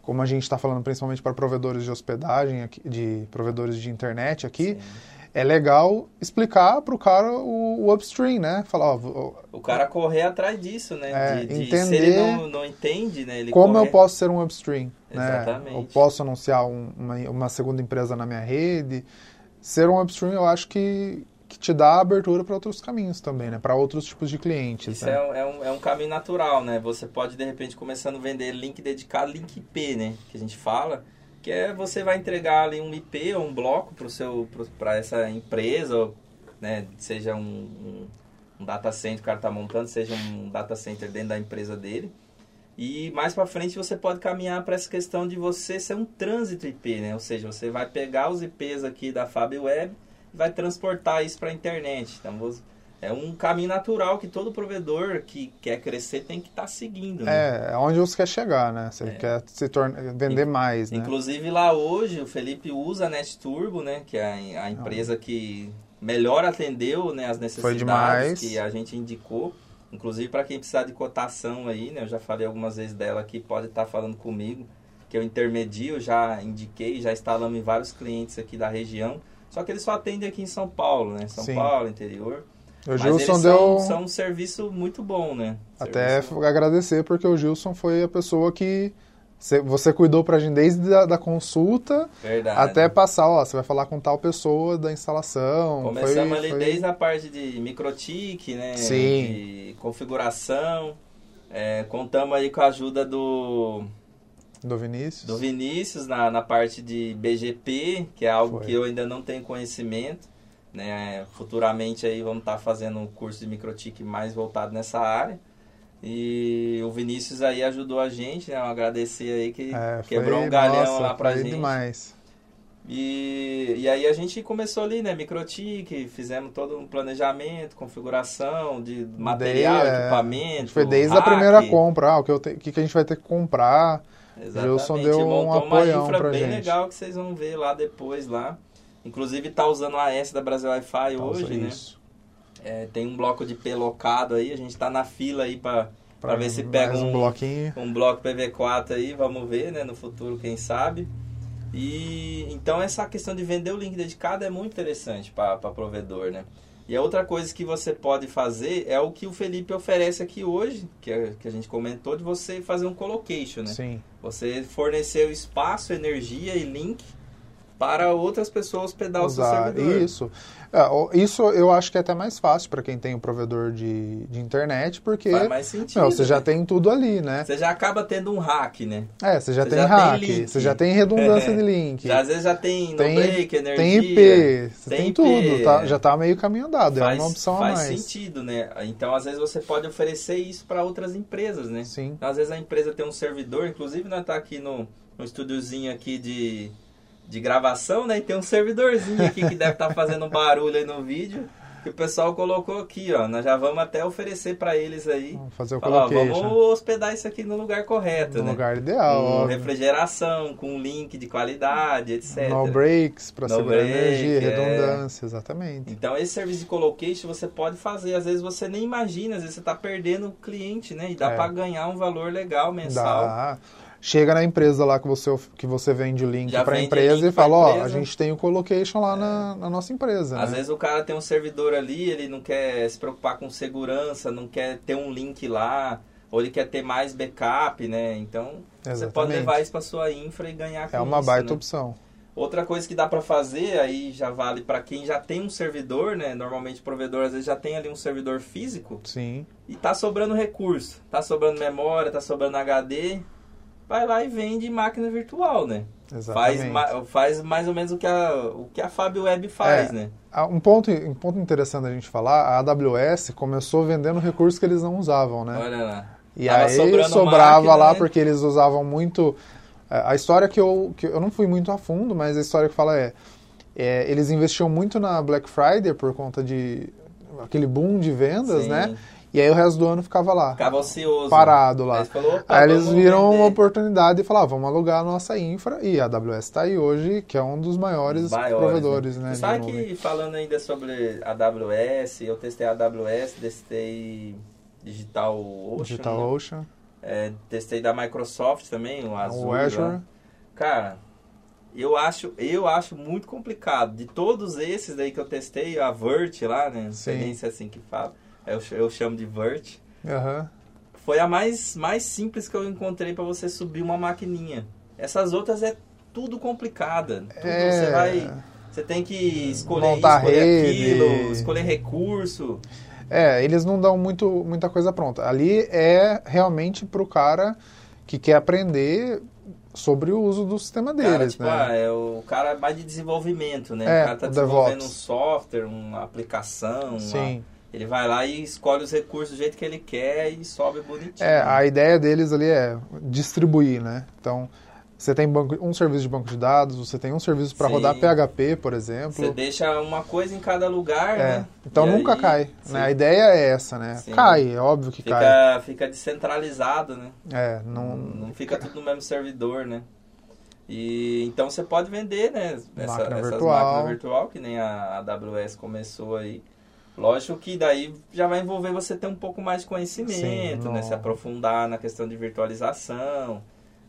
como a gente está falando principalmente para provedores de hospedagem, aqui, de provedores de internet aqui, Sim. É legal explicar para o cara o, upstream, né? Falar, ó, o- cara correr atrás disso, né? É, de, de- Se entender ele não, não entende, né? Ele como eu posso ser um upstream, né? Exatamente. Eu posso anunciar um- uma, uma segunda empresa na minha rede. Ser um upstream, eu acho que, que te dá abertura para outros caminhos também, né? Para outros tipos de clientes, Isso né? é, um- é um, é um caminho natural, né? Você pode, de repente, começando a vender link dedicado, link IP, né? Que a gente fala. Que é você vai entregar ali um IP ou um bloco para essa empresa, né? Seja um, um, um data center que o cara está montando, seja um data center dentro da empresa dele. E mais para frente você pode caminhar para essa questão de você ser um trânsito IP, né? Ou seja, você vai pegar os IPs aqui da Fab Web e vai transportar isso para a internet. Então, é um caminho natural que todo provedor que quer crescer tem que estar seguindo. Né? É, é onde você quer chegar, né? Você quer se tornar, vender mais, né? Inclusive lá hoje o Felipe usa a NetTurbo, né? Que é a, a empresa que melhor atendeu né, as necessidades que a gente indicou. Inclusive para quem precisar de cotação aí, né? Eu já falei algumas vezes dela aqui, pode estar falando comigo, que eu intermedio, já indiquei, já instalamos em vários clientes aqui da região. Só que eles só atendem aqui em São Paulo, né? São Sim. Paulo, interior. O Mas Gilson eles deu. são, um serviço muito bom, né? Até Serviço- agradecer, porque o Gilson foi a pessoa que cê- você cuidou pra gente desde a da consulta Verdade. até passar, ó, você vai falar com tal pessoa da instalação. Começamos foi, ali foi... desde a parte de microtique, né? Sim. De configuração. É, contamos aí com a ajuda do, Do Vinícius. do Vinícius na, na parte de BGP, que é algo Foi. que eu ainda não tenho conhecimento. Né? Futuramente aí vamos estar fazendo um curso de microtique mais voltado nessa área. E o Vinícius aí ajudou a gente, né? Eu agradecer aí que É, foi- quebrou um galhão nossa, lá pra gente. demais. E, e aí a gente começou ali, né, microtique, fizemos todo um planejamento, configuração de material, Daí, é, equipamento. Foi desde a hack. primeira compra, ah, o que, eu te- o que, a gente vai ter que comprar. Exatamente. Gilson deu um montou uma infra pra bem gente. legal que vocês vão ver lá depois lá. Inclusive tá usando a S da Brasil Wi-Fi hoje, Nossa, né? isso. É, tem um bloco de P locado aí, a gente tá na fila aí pra, pra ver se pega um um, bloquinho. um bloco PV4 aí, vamos ver, né, no futuro, quem sabe. E então essa questão de vender o link dedicado é muito interessante para provedor, né? E a outra coisa que você pode fazer é o que o Felipe oferece aqui hoje, que, é- que a gente comentou, de você fazer um colocation, né? Sim. Você fornecer o espaço, energia e link para outras pessoas hospedar o seu usar. servidor. Isso. É, isso eu acho que é até mais fácil para quem tem o provedor de, de internet, porque Faz mais sentido. meu, você já né? tem tudo ali, né? Você já acaba tendo um hack, né? É, você já Você tem já tem hack, link. você já tem redundância de link. Já, às vezes já tem no Tem- break, energia. Tem IP, você tem tem, IP, tudo, tá? é. já tá meio caminho andado, faz, é uma opção a faz mais. sentido, né? Então, às vezes, você pode oferecer isso para outras empresas, né? Sim. Então, às vezes, a empresa tem um servidor, inclusive, nós tá aqui no, no estúdiozinho aqui de, de gravação, né? E tem um servidorzinho aqui que deve estar fazendo um barulho aí no vídeo, que o pessoal colocou aqui, ó. Nós já vamos até oferecer para eles aí. Vamos fazer o Falar, ó, vamos hospedar isso aqui no lugar correto, no né? lugar ideal, com óbvio. refrigeração, com link de qualidade, etc. No breaks para segurar break, energia, é. redundância, exatamente. Então, esse serviço de colocation você pode fazer. Às vezes você nem imagina, às vezes você está perdendo o cliente, né? E dá É. para ganhar um valor legal mensal. Dá. Chega na empresa lá que você, que você vende o link para a empresa e fala, ó, a empresa. gente tem o colocation lá na, na nossa empresa, Às né? vezes o cara tem um servidor ali, ele não quer se preocupar com segurança, não quer ter um link lá, ou ele quer ter mais backup, né? Então, você pode Exatamente. levar isso para sua infra e ganhar com É uma isso, baita né? opção. Outra coisa que dá para fazer, aí já vale para quem já tem um servidor, né? Normalmente o provedor às vezes já tem ali um servidor físico Sim. e tá sobrando recurso, tá sobrando memória, tá sobrando HD, vai lá e vende máquina virtual, né? Faz, Exatamente. ma- faz mais ou menos o que a, o que a Fábio Web faz, É. né? Um ponto, um ponto interessante a gente falar, a AWS começou vendendo recursos que eles não usavam, né? Olha lá. E Tava aí sobrava máquina, lá né? porque eles usavam muito. é, A história que eu, que eu não fui muito a fundo, mas a história que fala é, é, eles investiam muito na Black Friday por conta de aquele boom de vendas, Sim. né? E aí o resto do ano ficava lá, Ficava ocioso. parado lá. Aí, falou, Aí eles viram vender. uma oportunidade e falaram, ah, vamos alugar a nossa infra e a AWS está aí hoje, que é um dos maiores, Maiores, provedores, né? né? Sabe que falando ainda sobre a AWS, eu testei a AWS, testei Digital Ocean, Digital né? Ocean, É, testei da Microsoft também, o Azure. o Azure. lá. Cara, eu acho, eu acho muito complicado. De todos esses daí que eu testei, a Vert lá, né? Não sei nem se é assim que fala. Eu, eu chamo de Vert. Aham. Foi a mais, mais simples que eu encontrei para você subir uma maquininha. Essas outras é tudo complicada. Tudo É. Você vai. Você tem que escolher Montar escolher rede. aquilo, escolher recurso. É, eles não dão muito, muita coisa pronta. Ali é realmente pro cara que quer aprender sobre o uso do sistema Cara, deles, tipo, né? ah, é o cara mais de desenvolvimento, né? É, o cara tá desenvolvendo DevOps. um software, uma aplicação. uma- Sim. Ele vai lá e escolhe os recursos do jeito que ele quer e sobe bonitinho. É, a ideia deles ali é distribuir, né? Então, você tem banco, um serviço de banco de dados, você tem um serviço para rodar PHP, por exemplo. Você deixa uma coisa em cada lugar, É, né? então E nunca aí, cai. sim, Né? A ideia é essa, né? Sim. Cai, é óbvio que cai. Fica, fica descentralizado, né? É, Não, não, fica tudo no mesmo servidor, né? E então você pode vender, né? Essa, Máquina essas virtual. máquinas virtual, que nem a AWS começou aí. Lógico que daí já vai envolver você ter um pouco mais de conhecimento, Sim, né? Se aprofundar na questão de virtualização,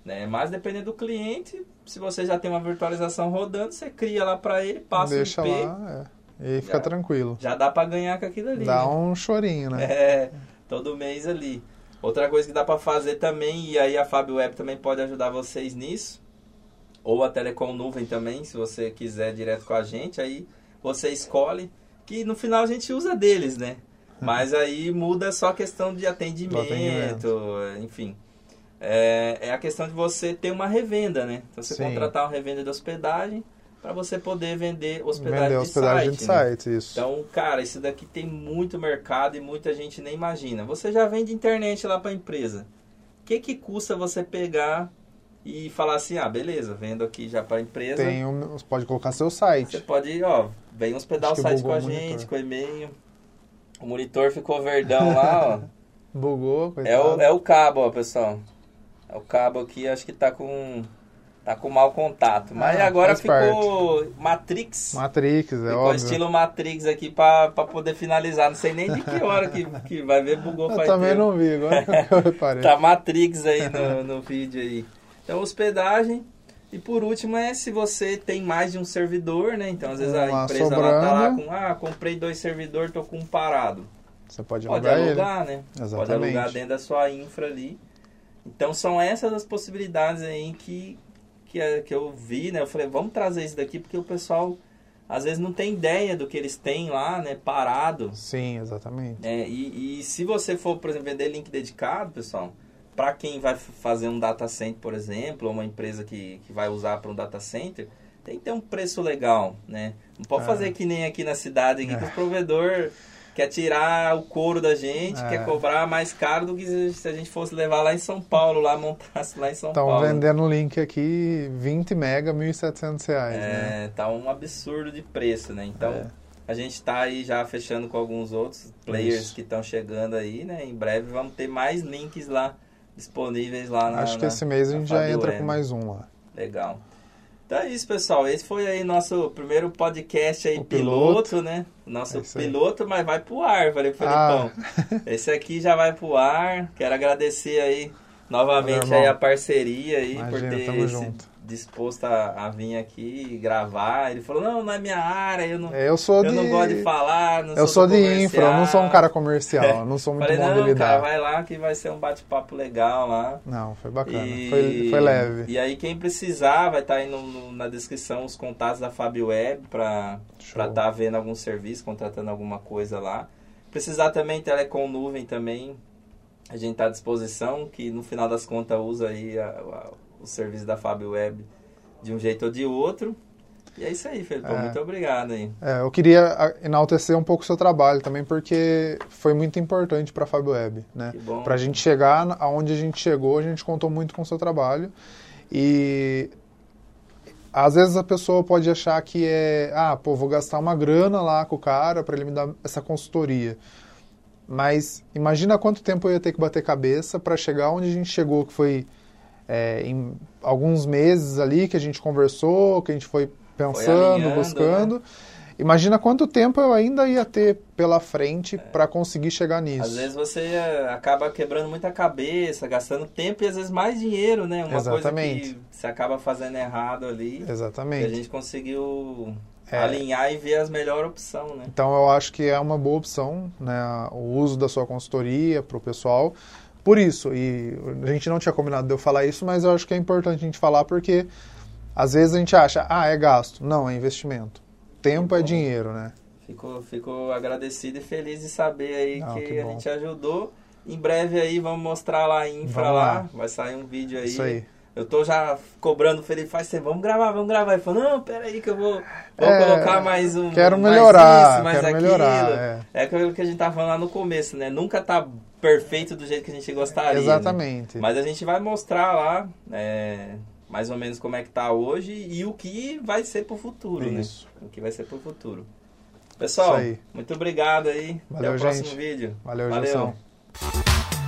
né? Mas dependendo do cliente, se você já tem uma virtualização rodando, você cria lá para ele, passa deixa o IP lá. E fica Já. tranquilo. Já dá pra ganhar com aquilo ali. Dá né? um chorinho, né? É, todo mês ali. Outra coisa que dá pra fazer também, e aí a Fábio Web também pode ajudar vocês nisso, ou a Telecom Nuvem também, se você quiser direto com a gente, aí você escolhe, que no final a gente usa deles, né? Mas aí muda só a questão de atendimento, atendimento. enfim. É, é a questão de você ter uma revenda, né? Então você Sim. contratar uma revenda de hospedagem para você poder vender hospedagem, Vender de hospedagem site, de né? site, isso. Então, cara, isso daqui tem muito mercado e muita gente nem imagina. Você já vende internet lá para a empresa. O que que custa você pegar e falar assim, ah, beleza, vendo aqui já para a empresa. Tem um, você pode colocar seu Você site. pode, ó, vem hospedar Acho o site com a gente, monitor. com o e-mail. O monitor ficou verdão lá, ó. Bugou, É o, é o cabo, ó, pessoal. É o cabo aqui, acho que tá com tá com mau contato. Mas Ah, agora ficou Matrix. Matrix, é Ficou óbvio. estilo Matrix aqui pra, pra poder finalizar. Não sei nem de que hora que, que vai ver, bugou Eu também tempo. não vi, agora que eu reparei. Tá Matrix aí no, no vídeo aí. Então, hospedagem. E por último é se você tem mais de um servidor, né? Então, às vezes a Uma empresa ela tá lá sobrando. com, ah, comprei dois servidores, tô com um parado. Você pode Pode alugar ele. né? Pode Exatamente. alugar dentro da sua infra ali. Então são essas as possibilidades aí que, que, é- que eu vi, né? Eu falei, vamos trazer isso daqui porque o pessoal às vezes não tem ideia do que eles têm lá, né? Parado. Sim, exatamente. né? E, e se você for, por exemplo, vender link dedicado, pessoal, para quem vai fazer um data center, por exemplo, ou uma empresa que, que vai usar para um data center, tem que ter um preço legal, né? Não pode É. fazer que nem aqui na cidade, aqui, É. que o provedor quer tirar o couro da gente, É. quer cobrar mais caro do que se a gente fosse levar lá em São Paulo, lá montasse lá em São Estão Paulo. vendendo o link aqui 20 mega, 1.700 reais, né? É, tá um absurdo de preço, né? Então, É. a gente tá aí já fechando com alguns outros players Isso. que estão chegando aí, né? Em breve vamos ter mais links lá disponíveis lá na Acho que na- esse mês a gente já entra com mais um lá. Legal. Então é isso, pessoal. Esse foi aí nosso primeiro podcast aí, piloto, piloto. né? Nosso É piloto, mas vai pro ar, falei pro Ah. Felipão. Esse aqui já vai pro ar. Quero agradecer aí novamente Valeu, aí a parceria aí por Imagina, ter tamo se junto. Disposto a, a vir aqui gravar. Ele falou, não, não é minha área, eu não, Eu sou eu de. não gosto de falar, não eu sou do de infra, eu não sou um comercial." cara comercial, não sou muito Falei, bom de não, cara, lidar. vai lá que vai ser um bate-papo legal lá. Não, foi bacana. E- Foi, foi leve. E aí quem precisar vai estar aí no- no- na descrição os contatos da Fábio Web para estar vendo algum serviço, contratando alguma coisa lá. Precisar também Telecom Nuvem também, a gente está à disposição, que no final das contas usa aí a- a- o serviço da Fábio Web de um jeito ou de outro. E é isso aí, Felipe. É. Muito obrigado aí. É, eu queria enaltecer um pouco o seu trabalho também, porque foi muito importante para a Fábio Web, né? Para a gente chegar aonde a gente chegou, a gente contou muito com o seu trabalho. E às vezes a pessoa pode achar que é, ah, pô, vou gastar uma grana lá com o cara para ele me dar essa consultoria. Mas imagina quanto tempo eu ia ter que bater cabeça para chegar onde a gente chegou, que foi é, em alguns meses ali que a gente conversou, que a gente foi pensando, alinhando, buscando. Imagina quanto tempo eu ainda ia ter pela frente para conseguir chegar nisso. Às vezes você eh, acaba quebrando muita cabeça, gastando tempo e às vezes mais dinheiro, né? Uma Exatamente. coisa que você acaba fazendo errado ali. E a Exatamente. gente conseguiu É. alinhar e ver as melhores opções, né? Então eu acho que é uma boa opção, né, o uso da sua consultoria para o pessoal. Por isso, e a gente não tinha combinado de eu falar isso, mas eu acho que é importante a gente falar porque às vezes a gente acha, ah, é gasto. Não, é investimento. Tempo é dinheiro, né? Fico, fico agradecido e feliz de saber aí que, que a gente ajudou. Em breve aí vamos mostrar lá a infra Vamos lá. lá. Vai sair um vídeo aí. Isso aí. Eu tô já cobrando o Felipe faz tempo, vamos gravar, vamos gravar. Ele falou, não, pera aí que eu vou, vou É, colocar mais um. Quero mais melhorar, isso, mais quero aquilo. melhorar. É. É aquilo que a gente tava falando lá no começo, né? Nunca tá perfeito do jeito que a gente gostaria. né? Exatamente. Mas a gente vai mostrar lá é, mais ou menos como é que tá hoje e o que vai ser pro futuro, Isso. né? O que vai ser pro futuro. Pessoal, muito obrigado aí. Valeu, Até o próximo gente. vídeo. Valeu, Valeu. Gilson.